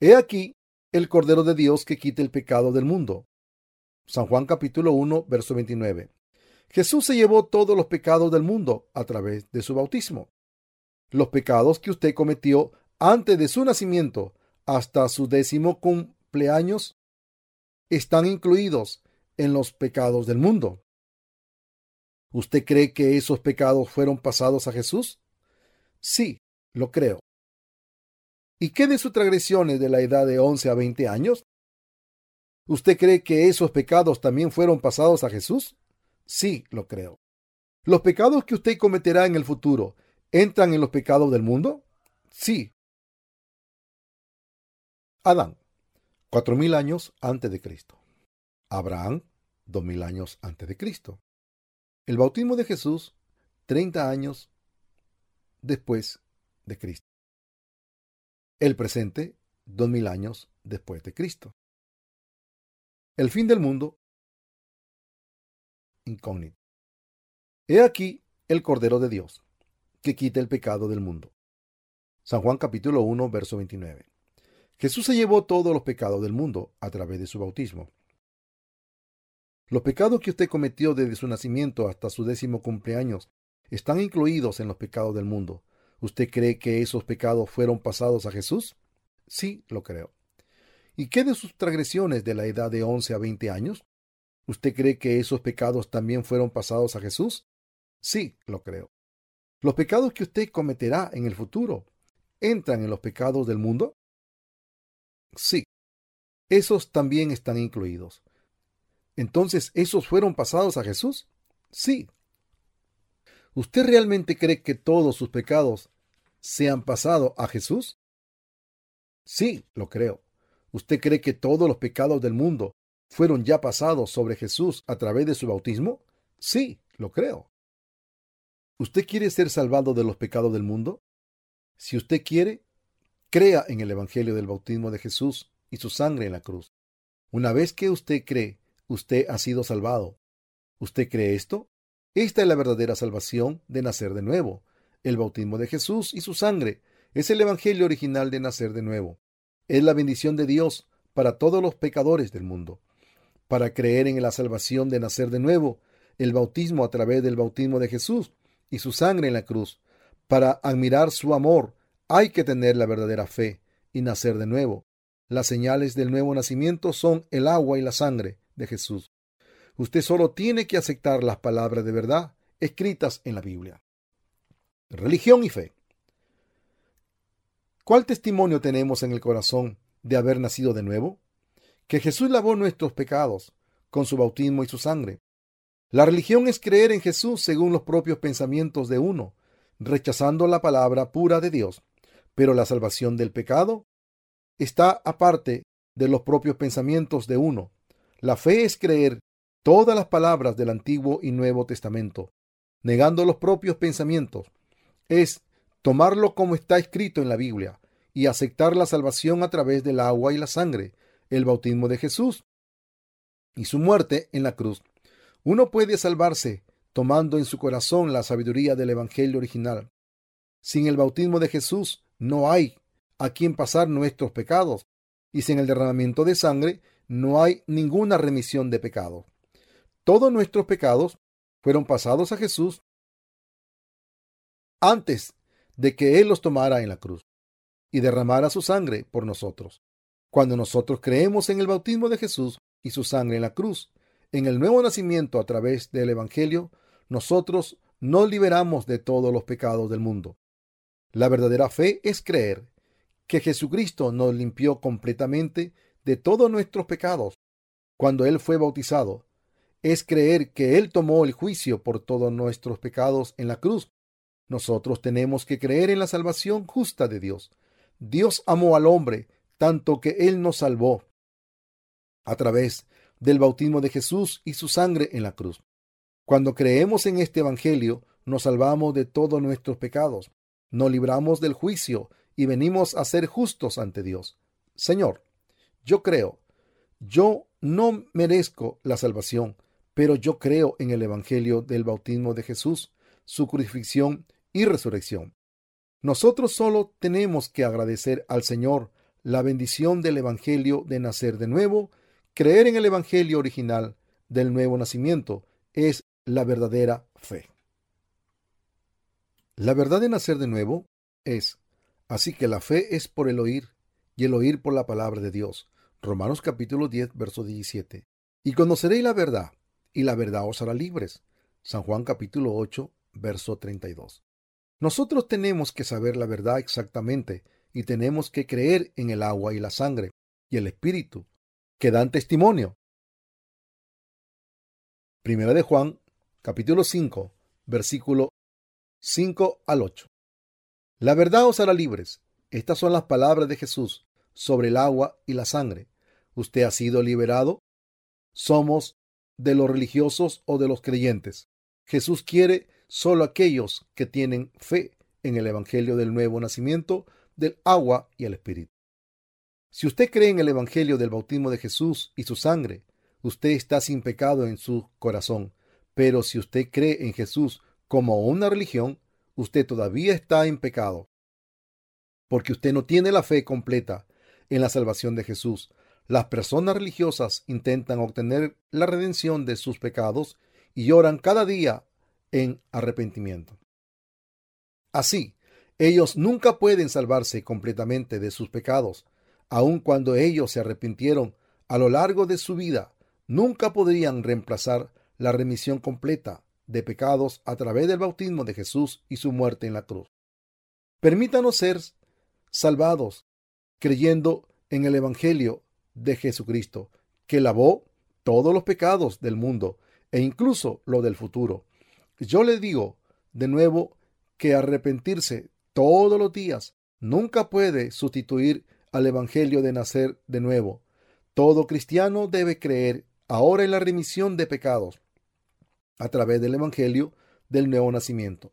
He aquí el Cordero de Dios que quita el pecado del mundo. San Juan capítulo 1, verso 29. Jesús se llevó todos los pecados del mundo a través de su bautismo. Los pecados que usted cometió antes de su nacimiento hasta su décimo cumpleaños están incluidos en los pecados del mundo. ¿Usted cree que esos pecados fueron pasados a Jesús? Sí, lo creo. ¿Y qué de sus transgresiones de la edad de 11 a 20 años? ¿Usted cree que esos pecados también fueron pasados a Jesús? Sí, lo creo. ¿Los pecados que usted cometerá en el futuro entran en los pecados del mundo? Sí. Adán, cuatro mil años antes de Cristo. Abraham, dos mil años antes de Cristo. El bautismo de Jesús, treinta años después de Cristo. El presente, dos mil años después de Cristo. El fin del mundo, incógnito. He aquí el Cordero de Dios, que quita el pecado del mundo. San Juan capítulo 1, verso 29. Jesús se llevó todos los pecados del mundo a través de su bautismo. Los pecados que usted cometió desde su nacimiento hasta su décimo cumpleaños están incluidos en los pecados del mundo. ¿Usted cree que esos pecados fueron pasados a Jesús? Sí, lo creo. ¿Y qué de sus transgresiones de la edad de 11 a 20 años? ¿Usted cree que esos pecados también fueron pasados a Jesús? Sí, lo creo. ¿Los pecados que usted cometerá en el futuro entran en los pecados del mundo? Sí, esos también están incluidos. Entonces, ¿esos fueron pasados a Jesús? Sí. ¿Usted realmente cree que todos sus pecados se han pasado a Jesús? Sí, lo creo. ¿Usted cree que todos los pecados del mundo fueron ya pasados sobre Jesús a través de su bautismo? Sí, lo creo. ¿Usted quiere ser salvado de los pecados del mundo? Si usted quiere, crea en el Evangelio del bautismo de Jesús y su sangre en la cruz. Una vez que usted cree, usted ha sido salvado. ¿Usted cree esto? Esta es la verdadera salvación de nacer de nuevo. El bautismo de Jesús y su sangre es el Evangelio original de nacer de nuevo. Es la bendición de Dios para todos los pecadores del mundo para creer en la salvación de nacer de nuevo, el bautismo a través del bautismo de Jesús y su sangre en la cruz. Para admirar su amor hay que tener la verdadera fe y nacer de nuevo. Las señales del nuevo nacimiento son el agua y la sangre de Jesús. Usted solo tiene que aceptar las palabras de verdad escritas en la Biblia. Religión y fe. ¿Cuál testimonio tenemos en el corazón de haber nacido de nuevo? que Jesús lavó nuestros pecados con su bautismo y su sangre. La religión es creer en Jesús según los propios pensamientos de uno, rechazando la palabra pura de Dios. Pero la salvación del pecado está aparte de los propios pensamientos de uno. La fe es creer todas las palabras del Antiguo y Nuevo Testamento, negando los propios pensamientos. Es tomarlo como está escrito en la Biblia y aceptar la salvación a través del agua y la sangre, el bautismo de Jesús y su muerte en la cruz. Uno puede salvarse tomando en su corazón la sabiduría del Evangelio original. Sin el bautismo de Jesús no hay a quien pasar nuestros pecados, y sin el derramamiento de sangre no hay ninguna remisión de pecados. Todos nuestros pecados fueron pasados a Jesús antes de que Él los tomara en la cruz y derramara su sangre por nosotros. Cuando nosotros creemos en el bautismo de Jesús y su sangre en la cruz, en el nuevo nacimiento a través del Evangelio, nosotros nos liberamos de todos los pecados del mundo. La verdadera fe es creer que Jesucristo nos limpió completamente de todos nuestros pecados cuando Él fue bautizado. Es creer que Él tomó el juicio por todos nuestros pecados en la cruz. Nosotros tenemos que creer en la salvación justa de Dios. Dios amó al hombre tanto que Él nos salvó a través del bautismo de Jesús y su sangre en la cruz. Cuando creemos en este Evangelio, nos salvamos de todos nuestros pecados, nos libramos del juicio y venimos a ser justos ante Dios. Señor, yo creo, yo no merezco la salvación, pero yo creo en el Evangelio del bautismo de Jesús, su crucifixión y resurrección. Nosotros solo tenemos que agradecer al Señor la bendición del Evangelio de nacer de nuevo, creer en el Evangelio original del nuevo nacimiento es la verdadera fe. La verdad de nacer de nuevo es, así que la fe es por el oír y el oír por la palabra de Dios. Romanos capítulo 10, verso 17. Y conoceréis la verdad, y la verdad os hará libres. San Juan capítulo 8, verso 32. Nosotros tenemos que saber la verdad exactamente y tenemos que creer en el agua y la sangre y el espíritu que dan testimonio. Primera de Juan, capítulo 5, versículo 5 al 8. La verdad os hará libres. Estas son las palabras de Jesús sobre el agua y la sangre. ¿Usted ha sido liberado? ¿Somos de los religiosos o de los creyentes? Jesús quiere solo aquellos que tienen fe en el Evangelio del nuevo nacimiento, del agua y el Espíritu. Si usted cree en el Evangelio del bautismo de Jesús y su sangre, usted está sin pecado en su corazón. Pero si usted cree en Jesús como una religión, usted todavía está en pecado. Porque usted no tiene la fe completa en la salvación de Jesús. Las personas religiosas intentan obtener la redención de sus pecados y oran cada día en arrepentimiento. Así, ellos nunca pueden salvarse completamente de sus pecados, aun cuando ellos se arrepintieron a lo largo de su vida, nunca podrían reemplazar la remisión completa de pecados a través del bautismo de Jesús y su muerte en la cruz. Permítanos ser salvados creyendo en el Evangelio de Jesucristo, que lavó todos los pecados del mundo e incluso lo del futuro. Yo le digo de nuevo que arrepentirse todos los días nunca puede sustituir al Evangelio de nacer de nuevo. Todo cristiano debe creer ahora en la remisión de pecados a través del Evangelio del nuevo nacimiento.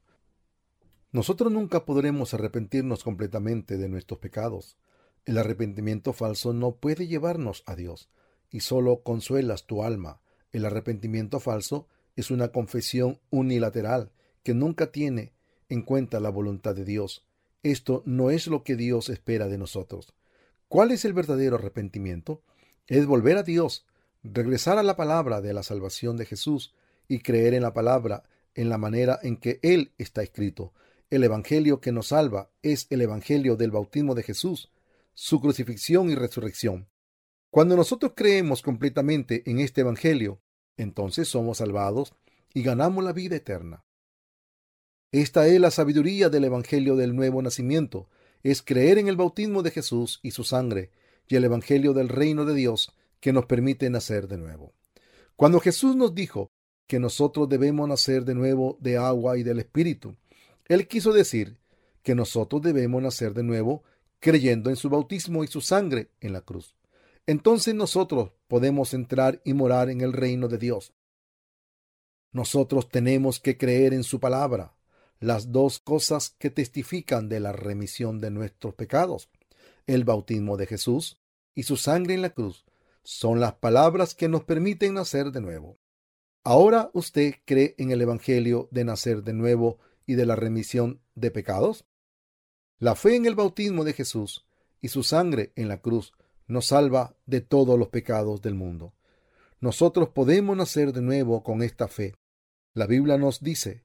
Nosotros nunca podremos arrepentirnos completamente de nuestros pecados. El arrepentimiento falso no puede llevarnos a Dios y solo consuelas tu alma. El arrepentimiento falso es una confesión unilateral que nunca tiene en cuenta la voluntad de Dios. Esto no es lo que Dios espera de nosotros. ¿Cuál es el verdadero arrepentimiento? Es volver a Dios, regresar a la palabra de la salvación de Jesús y creer en la palabra en la manera en que Él está escrito. El Evangelio que nos salva es el Evangelio del bautismo de Jesús, su crucifixión y resurrección. Cuando nosotros creemos completamente en este Evangelio, entonces somos salvados y ganamos la vida eterna. Esta es la sabiduría del Evangelio del nuevo nacimiento, es creer en el bautismo de Jesús y su sangre y el Evangelio del reino de Dios que nos permite nacer de nuevo. Cuando Jesús nos dijo que nosotros debemos nacer de nuevo de agua y del Espíritu, Él quiso decir que nosotros debemos nacer de nuevo creyendo en su bautismo y su sangre en la cruz. entonces nosotros podemos entrar y morar en el reino de Dios. Nosotros tenemos que creer en su palabra, las dos cosas que testifican de la remisión de nuestros pecados, el bautismo de Jesús y su sangre en la cruz, son las palabras que nos permiten nacer de nuevo. ¿Ahora usted cree en el Evangelio de nacer de nuevo y de la remisión de pecados? La fe en el bautismo de Jesús y su sangre en la cruz nos salva de todos los pecados del mundo. Nosotros podemos nacer de nuevo con esta fe. La Biblia nos dice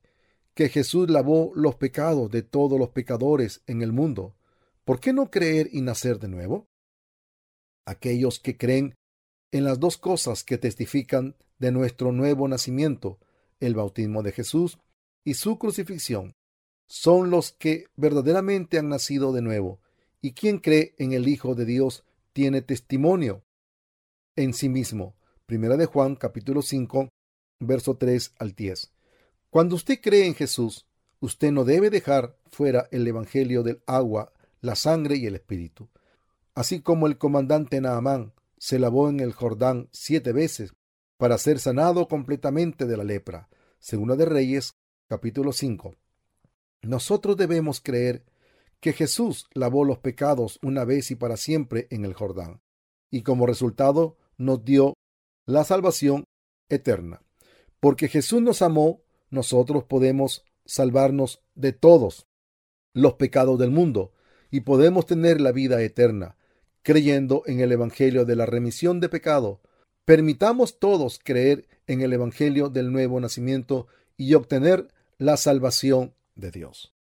que Jesús lavó los pecados de todos los pecadores en el mundo. ¿Por qué no creer y nacer de nuevo? Aquellos que creen en las dos cosas que testifican de nuestro nuevo nacimiento, el bautismo de Jesús y su crucifixión, son los que verdaderamente han nacido de nuevo, y quien cree en el Hijo de Dios tiene testimonio en sí mismo. Primera de Juan capítulo 5, verso 3 al 10. Cuando usted cree en Jesús, usted no debe dejar fuera el Evangelio del agua, la sangre y el Espíritu. Así como el comandante Naamán se lavó en el Jordán siete veces para ser sanado completamente de la lepra. Segunda de Reyes, capítulo 5. Nosotros debemos creer que Jesús lavó los pecados una vez y para siempre en el Jordán, y como resultado nos dio la salvación eterna. Porque Jesús nos amó, nosotros podemos salvarnos de todos los pecados del mundo y podemos tener la vida eterna, creyendo en el Evangelio de la remisión de pecado. Permitamos todos creer en el Evangelio del nuevo nacimiento y obtener la salvación de Dios.